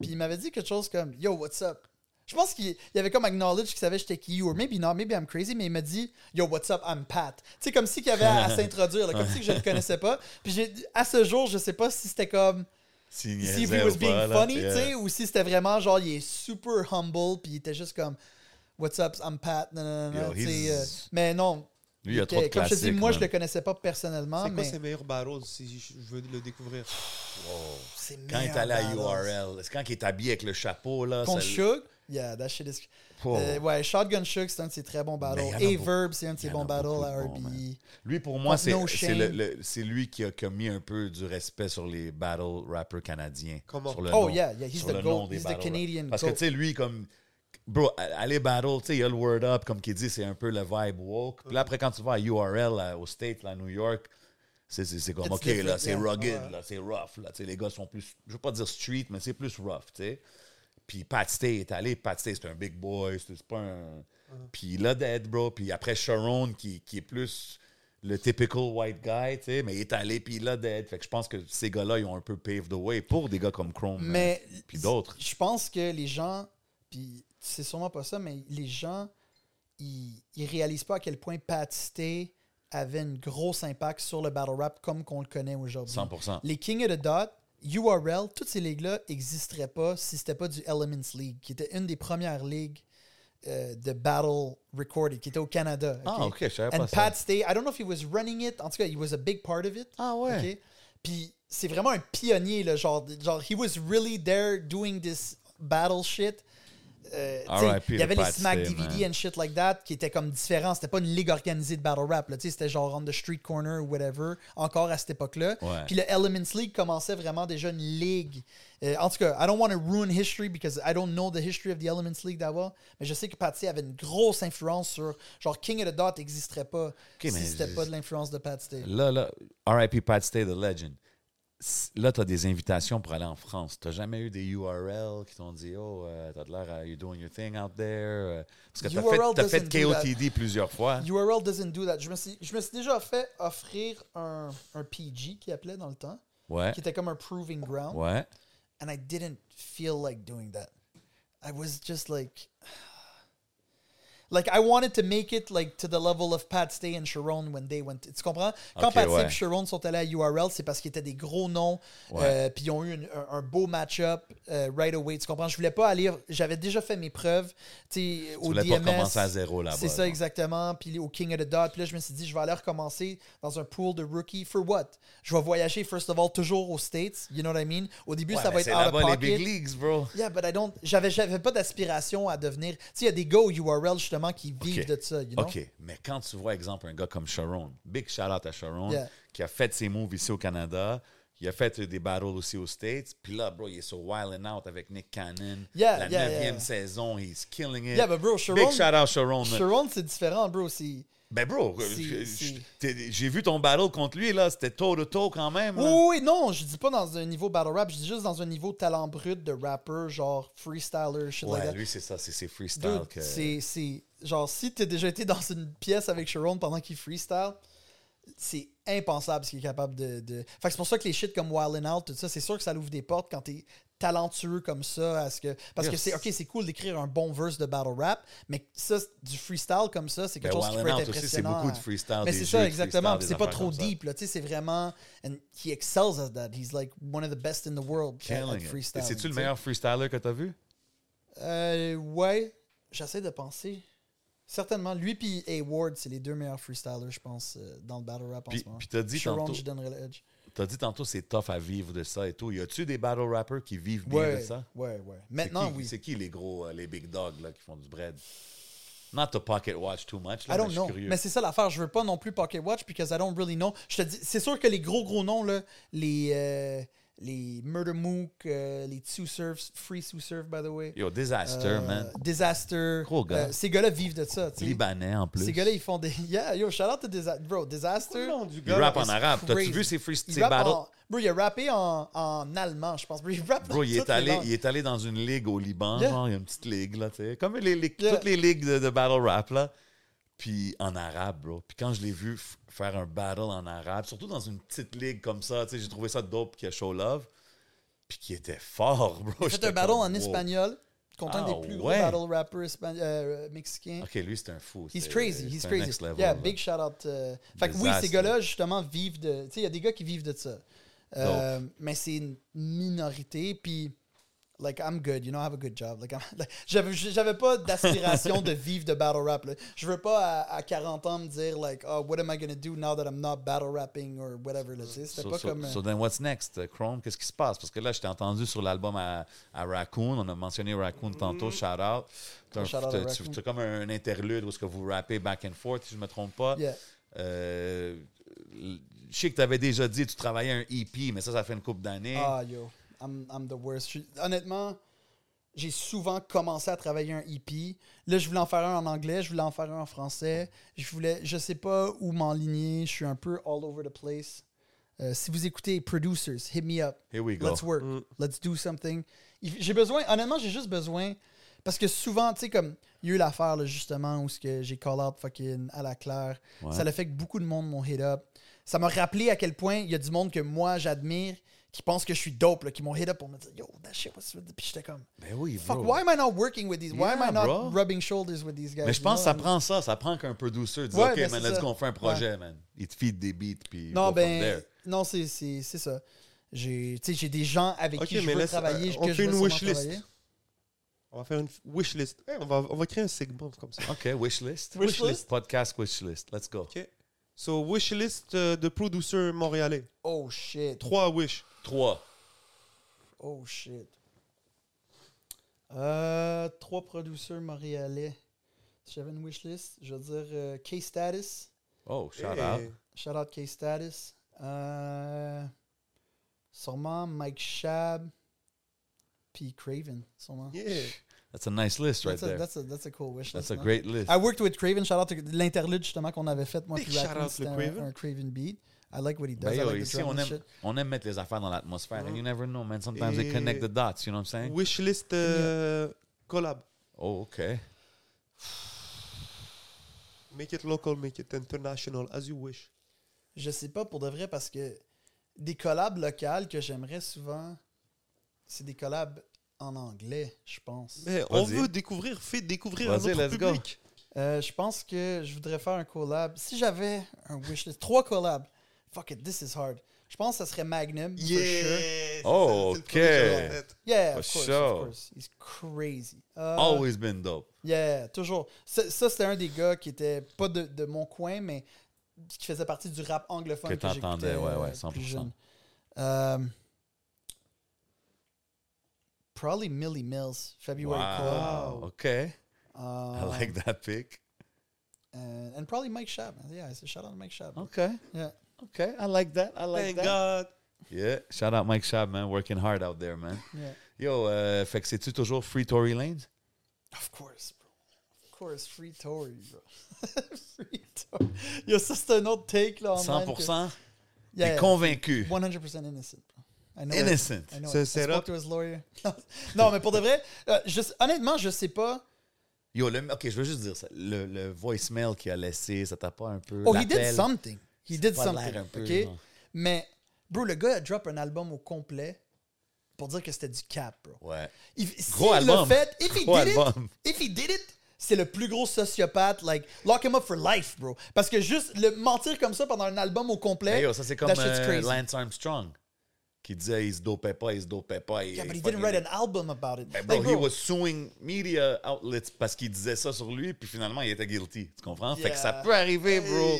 puis il m'avait dit quelque chose comme, Yo, what's up? Je pense qu'il il avait comme acknowledge qu'il savait j'étais qui, or maybe not, maybe I'm crazy, mais il m'a dit, Yo, what's up, I'm Pat. Tu sais, comme si qu'il avait à, à s'introduire, comme si que je le connaissais pas. Puis à ce jour, je sais pas si c'était comme si he niaisait was ou being pas, funny, tu sais, ou si c'était vraiment genre, il est super humble, puis il était juste comme, What's up, I'm Pat, non, non, non, euh, mais non. Lui, il y a trop de Comme je te dis, moi, je man. le connaissais pas personnellement, C'est quoi mais ses meilleurs battles si je je veux le découvrir? c'est Quand il est allé à. URL, c'est quand il est habillé avec le chapeau, là. Contre ça- Suge, yeah, that shit is... Oh. Euh, ouais, Shotgun Suge, c'est un de ses très bons battles. Beaucoup. A-Verb, c'est un de ses bons battles à RBE. Lui, pour moi, c'est No lui qui a, qui a mis un peu du respect sur les battle rappers canadiens. Comment? Sur le Oh, nom- yeah, yeah, he's sur the le goat. nom des He's the Canadian Parce goat. que, tu sais, lui, comme... Bro, aller battle, tu sais, il y a le word up, comme qu'il dit, c'est un peu le vibe woke. Puis là, après, quand tu vas à URL, à- au State, là, à New York, c'est- c'est c'est comme, It's OK, là, c'est yeah. rugged, Ouais. là, c'est rough, là. Tu sais, les gars sont plus, je veux pas dire street, mais c'est plus rough, tu sais. Puis Pat Stay est allé. Pat Stay, c'est un big boy. C'est pas un. Puis là, Dead, bro. Puis après, Sharon, qui, qui est plus le typical white guy, tu sais, mais il est allé, puis il a Dead. Fait que je pense que ces gars-là, ils ont un peu paved the way pour des gars comme Chrome. Mais Puis d'autres. Je pense que les gens, puis c'est sûrement pas ça, mais les gens, ils, ils réalisent pas à quel point Pat Stay avait un gros impact sur le battle rap comme qu'on le connaît aujourd'hui. 100%. Les King of the Dot, URL, toutes ces ligues-là n'existeraient pas si c'était pas du Elements League, qui était une des premières ligues euh, de battle recorded, qui était au Canada. Ah, ok, je savais And pas ça. Pat Stay, I don't know if he was running it. En tout cas, he was a big part of it. Ah ouais. Puis c'est vraiment un pionnier, là, genre, genre, he was really there doing this battle shit. Euh, il y avait les Smack DVD and shit like that qui étaient comme différents. C'était pas une ligue organisée de battle rap. C'était genre on the street corner ou whatever, encore à cette époque-là. Ouais. Puis le Elements League commençait vraiment déjà une ligue. Euh, en tout cas, I don't want to ruin history because I don't know the history of the Elements League d'abord. Mais je sais que Pat Stay avait une grosse influence sur. Genre King of the Dot n'existerait pas mais si c'était pas de l'influence de Pat Stay. Là, là, R.I.P. Pat Stay, The Legend. Là, tu as des invitations pour aller en France. Tu jamais eu des URL qui t'ont dit Oh, euh, t'as de l'air à you doing your thing out there. euh, Parce que tu as fait. KOTD plusieurs fois. URL doesn't do that. Je me suis, je me suis déjà fait offrir un, un PG qui appelait dans le temps, Ouais. qui était comme un proving ground, Ouais. and I didn't feel like doing that. I was just like, like I wanted to make it like to the level of Pat Stay and Sharon when they went. Tu comprends? Quand Pat Stay ouais. et Sharon sont allés à URL, c'est parce qu'ils étaient des gros noms, Ouais. euh, puis ils ont eu une- un, un beau match-up euh, right away. Tu comprends? Je voulais pas aller. J'avais déjà fait mes preuves, tu sais, au voulais DMS. pas commencer à zéro là-bas. C'est ça, exactement. Puis au King of the Dot. Puis là, je me suis dit, je vais aller recommencer dans un pool de rookies. For what? Je vais voyager, first of all, toujours aux States. You know what I mean? Au début, Ouais, ça va être out of là-bas les pocket. big leagues, bro. Yeah, but I don't. J'avais, j'avais pas d'aspiration à devenir. Tu sais, il y a des gars au URL justement qui vivent Ok. de ça, you know? OK, mais quand tu vois, exemple, un gars comme Sharon, big shout-out à Sharon, Yeah. qui a fait ses moves ici au Canada, il a fait euh, des battles aussi aux States, puis là, bro, il est sur Wild and Out avec Nick Cannon. Yeah, La yeah, neuvième yeah. saison, he's killing it. Yeah, but bro, Sharon- Big shout-out Sharon. man. Sharon, c'est différent, bro. C'est. Ben, bro, t'es- j'ai vu ton battle contre lui, là, c'était toe-to-toe quand même. là. Oui, oui, non, je dis pas dans un niveau battle rap, je dis juste dans un niveau talent brut de rapper, genre freestyler, shit like Ouais, that. lui, c'est ça, c'est ses freestyles. Que... c'est- genre si t'as déjà été dans une pièce avec Sharon pendant qu'il freestyle, c'est impensable ce qu'il est capable de, de- Fait que c'est pour ça que les shit comme Wild and Out, tout ça, c'est sûr que ça l'ouvre des portes quand t'es talentueux comme ça. À ce que, parce que c'est ok, c'est cool d'écrire un bon verse de battle rap, mais ça, du freestyle comme ça, c'est quelque Ben, chose qui peut être aussi, c'est impressionnant. beaucoup de freestyle. mais c'est ça, exactement. C'est pas trop deep, là. Tu sais, c'est vraiment. And he excels at that. He's like one of the best in the world C'est-tu le meilleur freestyler que t'as vu? Euh, ouais, j'essaie de penser. Certainement. Lui puis A. Ward, c'est les deux meilleurs freestylers, je pense, euh, dans le battle rap en Puis, ce moment. puis t'as dit Sharon, tantôt, je donnerais l'edge. t'as dit tantôt c'est tough à vivre de ça et tout. Y a-tu des battle rappers qui vivent bien Ouais, de ça? ouais, ouais. Maintenant, qui- oui. C'est qui les gros, euh, les big dogs là, qui font du bread? Not to pocket watch too much. Là, I don't know. curieux. Mais c'est ça l'affaire. Je veux pas non plus Pocket Watch because I don't really know. Je te dis, c'est sûr que les gros gros noms là, les euh, les Murder Mook, euh, les Two Surfs, Free Two Surf by the way, Yo, Disaster, euh, man. Disaster. Gros gars. euh, ces gars-là vivent de ça. tu sais. Libanais en plus. Ces gars-là ils font des yeah yo shout out to Disaster bro Le Disaster. nom du Il gars. rappe là, en arabe. T'as-tu vu ses free Il ses rappe battles? en- bro, il a rappé en, en allemand, je pense. Bro, il rappe Bro, il est, allé, il est allé dans une ligue au Liban, Yeah. genre, il y a une petite ligue, là, tu sais. Comme les, les- Yeah. toutes les ligues de, de battle rap, là. Puis en arabe, bro. Puis quand je l'ai vu faire un battle en arabe, surtout dans une petite ligue comme ça, tu sais, j'ai trouvé ça dope qui a show love. Puis qui était fort, bro. A fait un battle comme, en wow. espagnol contre un Ah, des plus gros battle rappers euh, mexicains. Ok, lui, c'est un fou. He's crazy, he's crazy. next level, yeah, là. big shout out. euh, Fait que oui, ces gars-là, justement, vivent de. Tu sais, il y a des gars qui vivent de ça. Euh, mais c'est une minorité, puis. Like, I'm good, you know, I have a good job. Like, I'm- like, j'avais, j'avais pas d'aspiration de vivre de battle rap. Là. Je veux pas à, à 40 ans me dire, like, oh, what am I gonna do now that I'm not battle rapping or whatever. Là. C'était So, pas so- comme. euh, so then what's next, uh, Chrome? Qu'est-ce qui se passe? Parce que là, je t'ai entendu sur l'album à, à Raccoon. On a mentionné Raccoon tantôt. Shout out. T'as t'as comme un interlude où est-ce que vous rappez back and forth, si je me trompe pas. yeah. Euh, je sais que tu avais déjà dit que tu travaillais un EP, mais ça, ça fait une couple d'années. Ah, yo, I'm, I'm the worst. Honnêtement, j'ai souvent commencé à travailler un EP. Là, je voulais en faire un en anglais, je voulais en faire un en français. Je voulais, je sais pas où m'enligner. Je suis un peu all over the place. Euh, si vous écoutez Producers, hit me up. Here we go. Let's work. Mm. Let's do something. J'ai besoin, honnêtement, j'ai juste besoin. Parce que souvent, tu sais, comme il y a eu l'affaire, justement, où ce que j'ai call out fucking à la claire. Ouais. Ça l'a fait que beaucoup de monde m'ont hit up. Ça m'a rappelé à quel point il y a du monde que moi j'admire qui pense que je suis dope, là, qui m'ont hit up pour me dire Yo, that shit was. Puis j'étais comme Ben oui, Fuck, bro. why am I not working with these? Why am I not bro. rubbing shoulders with these guys? Mais je pense que ça prend ça. Ça prend qu'un producer dise Ouais, OK, ben man, let's ça. go, on fait un projet, man. Il te feed des beats, puis Non, ben, there. non, c'est c'est- c'est ça. J'ai tu sais, j'ai des gens avec qui je veux laisse- travailler. euh, on que fait je veux une sûrement wish list. travailler. On va faire une wish list. Eh, on, va, on va créer un segment comme ça. OK, wishlist. Wish list? Podcast wishlist. Let's go. OK. So, wish list euh, de producers montréalais. Oh shit. Trois wish. Trois. Oh shit. Euh, trois producteurs montréalais. Si j'avais une wishlist, je veux dire euh, K-Status. Oh, shout out. Shout out K-Status. Euh, sûrement Mike Shab. Puis Craven, sûrement. Yeah. That's a nice list right That's, a, there. that's, a, that's a cool wish That's list. a man. great list. I worked with Craven. Shout out to l'interlude justement qu'on avait fait, moi Big puis shout out to un, Craven. un Craven beat. I like what he does. Ben I yo, like the ici, on aime, shit. on aime mettre les affaires dans l'atmosphère. And you never know, man. Sometimes they connect the dots, you know what I'm saying? Wish list euh, collab. Oh, OK. Make it local, make it international, as you wish. Je sais pas pour de vrai parce que des collabs locales que j'aimerais souvent, c'est des collabs en anglais, je pense. Mais on veut découvrir, fait découvrir un Vas-y, autre let's go. public. Euh, je pense que je voudrais faire un collab. Si j'avais un wishlist, trois collabs, fuck it, this is hard. Je pense que ça serait Magnum, for sure. Yeah! Oh, ok. Yeah, of course, sure. of course. He's crazy. Euh, Always been dope. Yeah, toujours. Ça, ça, c'était un des gars qui était pas de, de mon coin, mais qui faisait partie du rap anglophone Que que, t'entendais, j'écoutais, ouais, ouais, 100%. plus jeune. Euh, probably Millie Mills, February Wow. OK. Club. I Um, like that pick. and, and probably Mike Shab. Yeah, it's a shout out to Mike Shab. OK. Yeah. OK. I like that. I like Thank that. God. Yeah. Shout out Mike Shab, man. Working hard out there, man. Yeah. Yo, euh, fait que c'est-tu toujours Free Tory Lanez? Of course, bro. Of course, free Tory, bro. free Tory. Yo, ça, c'est un autre take, là, 100%? Yeah, T'es convaincu? 100% innocent, bro. I know it. Innocent. I know C'est- it. I c'est spoke rap. to his lawyer. non, mais pour de vrai, euh, je honnêtement, je sais pas. Yo, le, OK, je veux juste dire ça. Le, le voicemail qu'il a laissé, ça t'a pas un peu... Oh, he did something. He did something. un peu, OK? genre. Mais, bro, le gars a drop un album au complet. pour dire que c'était du cap, bro. Ouais. If, Gros album. fait, if he Gros did album. it, if he did it, c'est le plus gros sociopathe, like, lock him up for life, bro. Parce que juste le mentir comme ça pendant un album au complet, Hey, yo, ça, c'est comme euh. Lance Armstrong qui disait il se dopait pas, il se dopait pas. Yeah, but he didn't write an album about it. Ben, bro, Like, he was suing media outlets parce qu'il disait ça sur lui, puis finalement, il était guilty. Tu comprends? Fait que ça peut arriver, bro.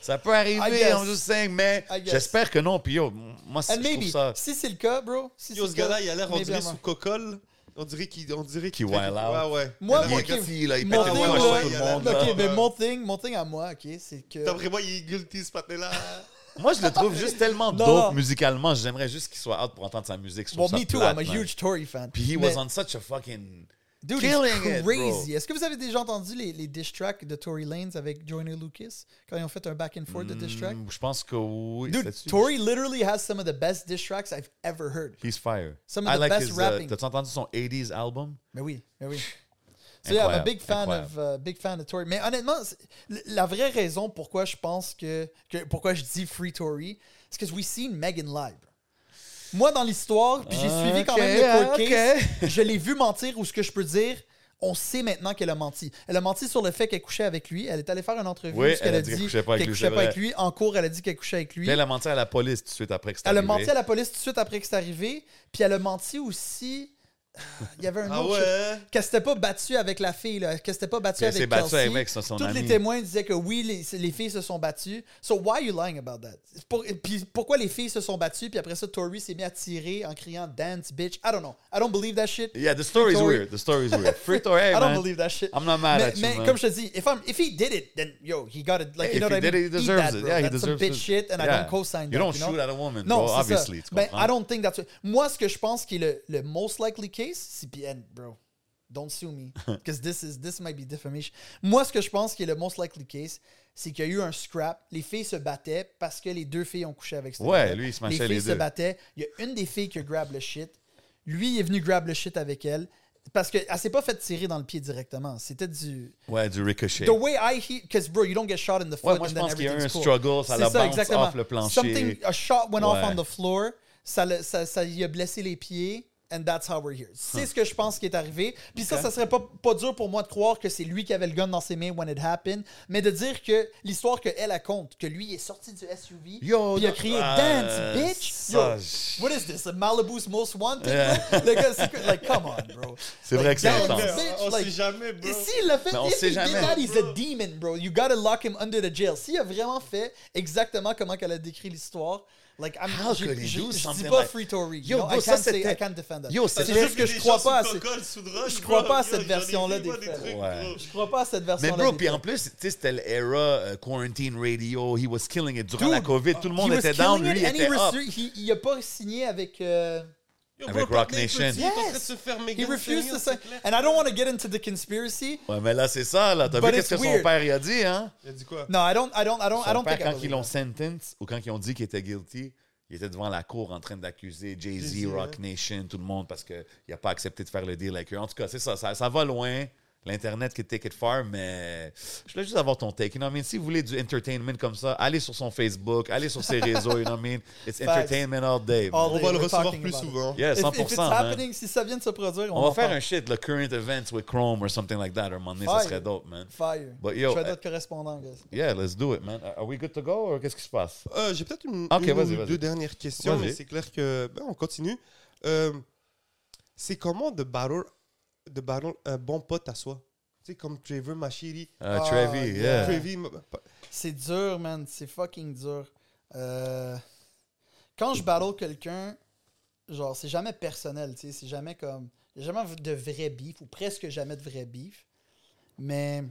Ça peut arriver. I'm just saying, mais j'espère que non. Puis yo, moi, c'est- And je maybe, trouve ça... si c'est le cas, bro, si Yo, ce gars-là, il a l'air, on dirait, sous cocole. On dirait qu'il on dirait Qu'il wild out. Ouais, ouais. Moi, guilty, là, il Mon pète thing, les là, tout le monde. de- là. Ok, mais mon thing, mon thing à moi, ok, c'est que. D'après moi, il est guilty, ce patin-là. Moi, je le trouve juste tellement Non. dope musicalement. J'aimerais juste qu'il soit out pour entendre sa musique. Je trouve me too, plate, I'm a man. huge Tory fan. Puis he Mais- was on such a fucking... Dude, Killing crazy. Est-ce que vous avez déjà entendu les, les diss tracks de Tory Lanez avec Joyner Lucas quand ils ont fait un back and forth de diss track? Mm, Je pense que oui. Dude? Tory literally has some of the best diss tracks I've ever heard. He's fire. Some of I the like best his, uh, rapping. T'as-tu entendu son 80s album? Mais oui, mais oui. So yeah, I'm a big fan incroyable. of uh, big fan of Tory. Mais honnêtement, la vraie raison pourquoi je pense que, que pourquoi je dis Free Tory, c'est que we seen Megan live. Moi, dans l'histoire, puis j'ai Ah, suivi quand même le court je l'ai vu mentir ou ce que je peux dire. On sait maintenant qu'elle a menti. Elle a menti sur le fait qu'elle couchait avec lui. Elle est allée faire une entrevue Oui, elle, a dit qu'elle couchait pas avec couchait pas avec lui. En cours, elle a dit qu'elle couchait avec lui. Puis elle a menti à la police tout de suite après que c'est Elle a arrivé. menti à la police tout de suite après que c'est arrivé. Puis elle a menti aussi. Il y avait un Ah autre. ouais? Qu'elle s'était pas battue avec la fille, là. Qu'elle s'était pas elle avec Kelsey. avec son- son Tous les ami. témoins disaient que oui, les, les filles se sont battues. So why are you lying about that? Pour- puis pourquoi les filles se sont battues, puis après ça, Tori s'est mis à tirer en criant dance, bitch. I don't know. I don't believe that shit. Yeah, the story's Tory- weird. The story's weird. Free Tory, hey, I don't man. believe that shit. I'm not mad mais, at you, mais man. comme je te dis, if, I'm, if he did it, then yo, he got it. Like, Hey, you know if what he I did mean? it, he deserves that, it. bro. Yeah, he that's some deserves bitch it. shit, and I Yeah. don't co-sign You that. don't know? shoot at a woman, non, bro, obviously, Ça. Ben? I don't think that's Moi, ce que je pense qui est le, le most likely case, c'est PN, bro. Don't sue me, because this is this might be defamation. Moi, ce que je pense qui est le most likely case, c'est qu'il y a eu un scrap. Les filles se battaient parce que les deux filles ont couché avec ce Ouais, lui, il se Les filles les se deux. battaient. Il y a une des filles qui a grab le shit. Lui, il est venu grab le shit avec elle. Parce qu'elle s'est pas fait tirer dans le pied directement. C'était du. Ouais, du ricochet. The way I hear, because bro, you don't get shot in the foot Ouais, moi, and je then pense qu'il y a eu un cool. struggle, ça l'a bounce exactement. off le plancher. Something, a shot went off Ouais. on the floor, ça, le- ça, ça y a blessé les pieds, and that's how we're here. C'est ce que je pense qui est arrivé. Puis ça, ça serait pas, pas dur pour moi de croire que c'est lui qui avait le gun dans ses mains when it happened, mais de dire que l'histoire qu'elle elle compte, que lui est sorti du SUV, Yo, puis il a crié ah, dance, bitch. Yo, what is this? A Malibu's most wanted? bro? Le gars, c'est que- like, come on, bro. C'est vrai Like, que c'est intense. bitch, On like- sait jamais, bro. et s'il l'a fait, Mais on if sait he did jamais. that, he's a demon, bro. You gotta lock him under the jail. S'il a vraiment fait exactement comment qu'elle a décrit l'histoire, like, I'm, How could he do je dis something pas like- free Tory. Yo, know? bro, I ça, can't say, I can't defend that. Yo, c'est juste que je crois pas à je crois pas à cette version-là des faits. Je crois pas à cette Mais version-là. bro, des puis en plus, tu sais, c'était l'era euh, quarantine radio. He was killing it durant la COVID. Tout le monde était down. Lui, était up. Il a pas signé avec. Avec Rock Nation. De Yes. se faire He méga refused to say. And I don't want to get into the conspiracy. Ouais, mais là, c'est ça, là. T'as vu But qu'est-ce que son weird. père il a dit, hein? Il a dit quoi? No, I don't. I don't. I don't. I don't père, think quand ils l'ont sentence ou quand ils ont dit qu'il était guilty, il était devant la cour en train d'accuser Jay-Z, Jay-Z, Rock Nation, tout le monde parce qu'il n'a pas accepté de faire le deal avec eux. En tout cas, c'est ça, ça, ça va loin. L'Internet qui take it far, mais je voulais juste avoir ton take. You know what I mean? Si vous voulez du entertainment comme ça, allez sur son Facebook, allez sur ses réseaux, you know what I mean? It's entertainment all day. All On day, va le recevoir plus souvent. Yeah, If, 100%. if it's man. happening, si ça vient de se produire, on, On va faire parle. un shit, le current events with Chrome or something like that. Un moment donné, ça Fire. serait dope, man. Fire. But yo, je vais uh, être correspondant, guys. Yeah, let's do it, man. Are we good to go or qu'est-ce qui se passe? Euh, J'ai peut-être une, Ok, une ou deux dernières questions, mais c'est clair que. Ben, on continue. Euh, c'est comment de battle, de battle un bon pote à soi? Tu sais, comme Trevor Machiri. Uh, Ah, Trevi, yeah. yeah. Trevi, C'est dur, man. C'est fucking dur. Euh, Quand je battle quelqu'un, genre, c'est jamais personnel, tu sais. C'est jamais comme. Il n'y a jamais de vrai beef ou presque jamais de vrai beef. Mais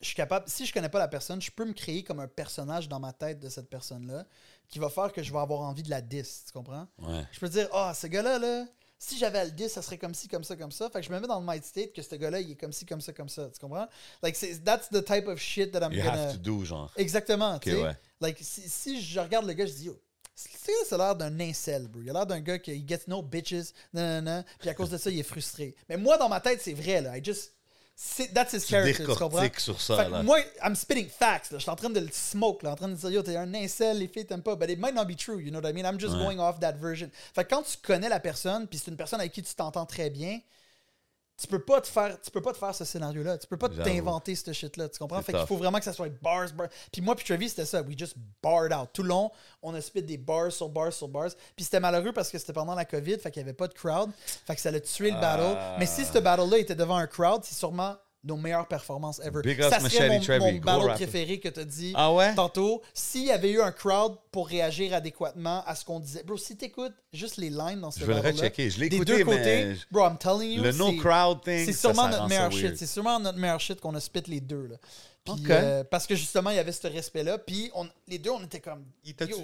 je suis capable. Si je connais pas la personne, je peux me créer comme un personnage dans ma tête de cette personne-là qui va faire que je vais avoir envie de la diss. Tu comprends? Ouais. Je peux dire, ah, ce gars-là, là, si j'avais le dire, ça serait comme ci, comme ça, comme ça. Fait que je me mets dans le mind state que ce gars-là, il est comme ci, comme ça, comme ça. Tu comprends? Like, c'est- that's the type of shit that I'm You gonna. have to do, genre. Exactement, tu sais. ouais. Like, si, si je regarde le gars, je dis, yo, ce gars, ça a l'air d'un incel, bro. Il a l'air d'un gars qui gets no bitches, non, non, non. Puis à cause de ça, il est frustré. Mais moi, dans ma tête, c'est vrai, là. I just. C'est- that's his character, tu comprends? sur ça, Fait là. moi, I'm spitting facts. là. Je suis en train de le smoke, là, en train de dire, yo, t'es un incel, les filles t'aiment pas. But it might not be true, you know what I mean? I'm just Ouais. going off that version. Fait que quand tu connais la personne, puis c'est une personne avec qui tu t'entends très bien, tu peux pas te faire, tu peux pas te faire ce scénario-là. Tu peux pas t'inventer ce shit-là. Tu comprends? Fait qu'il faut vraiment que ça soit bars, bars. Puis moi, puis Travis, c'était ça. We just barred out. Tout le long, on a spit des bars sur bars sur bars. Puis c'était malheureux parce que c'était pendant la COVID, fait qu'il y avait pas de crowd. Fait que ça a tué le battle. Ah. Mais si ce battle-là était devant un crowd, c'est sûrement nos meilleures performances ever. Big up ça serait mon, Trevi, mon rapper. préféré que tu as dit Ah ouais? tantôt. S'il y avait eu un crowd pour réagir adéquatement à ce qu'on disait. Bro, si t'écoutes juste les lines dans ce Je vais le rechecker. Je l'ai écouté, deux côtés, mais bro, I'm telling you, le no c'est- crowd thing, c'est sûrement ça notre meilleur shit. C'est sûrement notre meilleur shit qu'on a spit les deux. Là. Euh, parce que justement, il y avait ce respect-là. Puis on, les deux, on était comme. Il t'a-tu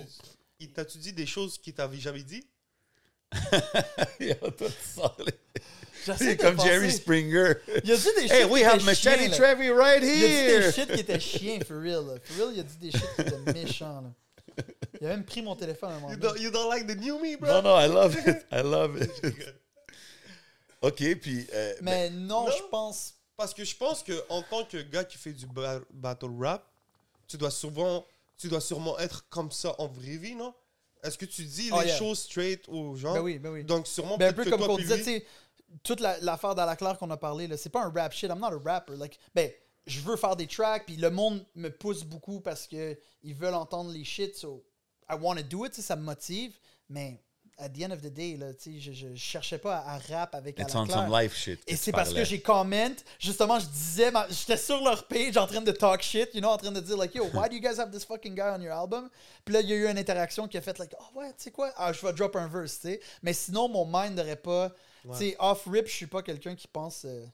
il dit des choses qu'il t'avait jamais dit? Yo, tout ça, là. J'essaie C'est de comme penser. Jerry Springer. Il a dit des shit Hey, qui we étaient have Machete. Trevi right Il a dit des here. shit qui étaient chiens, for real. là. For real, il a dit des shit qui étaient méchants. Là. Il a même pris mon téléphone à un moment you don't, you don't like the new me, bro? Non, non, I love it. I love it. OK, puis... euh, Mais non, Non. je pense. Parce que je pense que en tant que gars qui fait du ba- battle rap, tu dois souvent, tu dois sûrement être comme ça en vraie vie, non? Est-ce que tu dis Oh, les yeah. choses straight aux gens? Ben oui, ben oui. Donc sûrement Ben, un peut-être peu que comme toi qu'on disait, tu sais, toute la- l'affaire la claire qu'on a parlé, là, c'est pas un rap shit. I'm not a rapper. Like, ben, je veux faire des tracks, puis le monde me pousse beaucoup parce que ils veulent entendre les shit, so I want to do it, ça me motive. Mais at the end of the day, là, je, je, je cherchais pas à, à rap avec It's on claire. some life shit. Et c'est parce que j'ai comment, justement, je disais, j'étais sur leur page en train de talk shit, you know, en train de dire, like, yo, why do you guys have this fucking guy on your album? Puis là, il y a eu une interaction qui a fait, like, oh ouais, tu sais quoi, ah, je vais drop un verse, tu sais. Mais sinon, mon mind n'aurait pas, tu sais, off-rip, je suis pas quelqu'un qui pense, euh,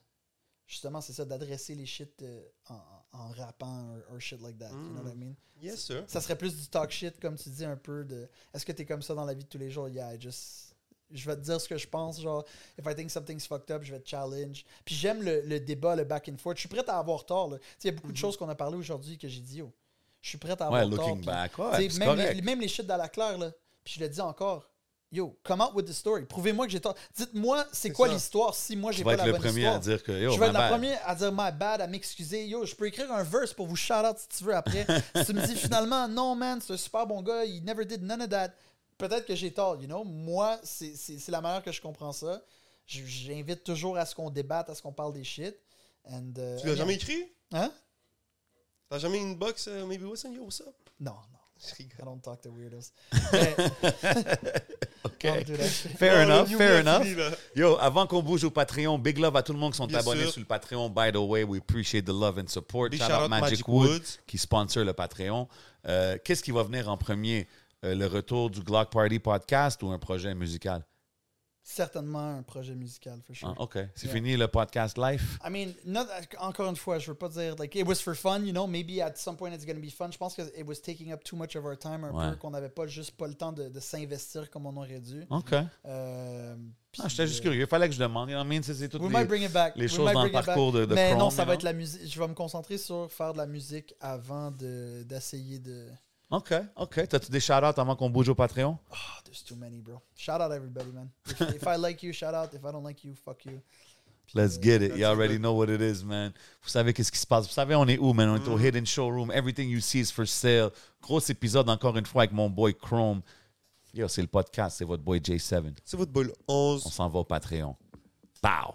justement, c'est ça, d'adresser les shit euh, en, en rappant or, or shit like that, you know what I mean? Yes, sir. Ça serait plus du talk shit, comme tu dis, un peu de, est-ce que t'es comme ça dans la vie de tous les jours? Yeah, I just je vais te dire ce que je pense, genre, if I think something's fucked up, je vais te challenge. Puis j'aime le, le débat, le back and forth. Je suis prêt à avoir tort, là. Il y a beaucoup de choses qu'on a parlé aujourd'hui que j'ai dit, oh, je suis prêt à avoir Ouais, tort. looking back, ouais, même, correct. les, même les shit dans la claire, là. Puis je le dis encore, yo, come out with the story. Prouvez-moi que j'ai tort. Dites-moi, c'est quoi l'histoire si moi j'ai pas vas être la le bonne premier histoire? à dire que... Yo, je vais être la bad. première à dire my bad, à m'excuser. Yo, je peux écrire un verse pour vous shout out si tu veux après. si tu me dis finalement, non, man, c'est un super bon gars, il never did none of that. Peut-être que j'ai tort, you know. Moi, c'est la manière que je comprends ça. Je- J'invite toujours à ce qu'on débatte, à ce qu'on parle des shit. And, uh, Tu l'as jamais écrit? Hein? T'as jamais inbox euh, Maybe Wilson, yo, what's up? Non, non. Je rigole. I don't talk to weirdos. Mais- OK. Don't do that shit. Fair Non, enough, fair enough. fini. Yo, avant qu'on bouge au Patreon, big love à tout le monde qui sont Bien abonnés sûr. sur le Patreon. By the way, we appreciate the love and support. Shout shout out out Magic, Magic Woods, Woods. qui sponsor le Patreon. Euh, Qu'est-ce qui va venir en premier? Euh, le retour du Glock Party podcast ou un projet musical? Certainement un projet musical, for sure. Ah, OK. C'est Yeah. fini le podcast live? I mean, not, encore une fois, je veux pas dire, like, it was for fun, you know, maybe at some point it's going to be fun. Je pense que it was taking up too much of our time, un Ouais. peu, qu'on n'avait pas juste pas le temps de, de s'investir comme on aurait dû. OK. Euh, Ah, J'étais juste curieux. Il fallait que je demande. You know what I mean? C'est toutes We les- might bring it back. les choses dans le parcours de- de Mais non, ça va know? être la musique. Je vais me concentrer sur faire de la musique avant de- d'essayer de. OK, OK. T'as-tu des shout-outs avant qu'on bouge au Patreon? Oh, there's too many, bro. Shout out everybody, man. If, if I like you, shout out. If I don't like you, fuck you. Let's get it. You already know what it is, man. Vous savez qu'est-ce qui se passe. Vous savez, on est où, man? On est au Hidden Showroom. Everything you see is for sale. Gros épisode, encore une fois, avec mon boy Chrome. Yo, c'est le podcast. C'est votre boy J7. C'est votre bol 11. On s'en va au Patreon. Pow!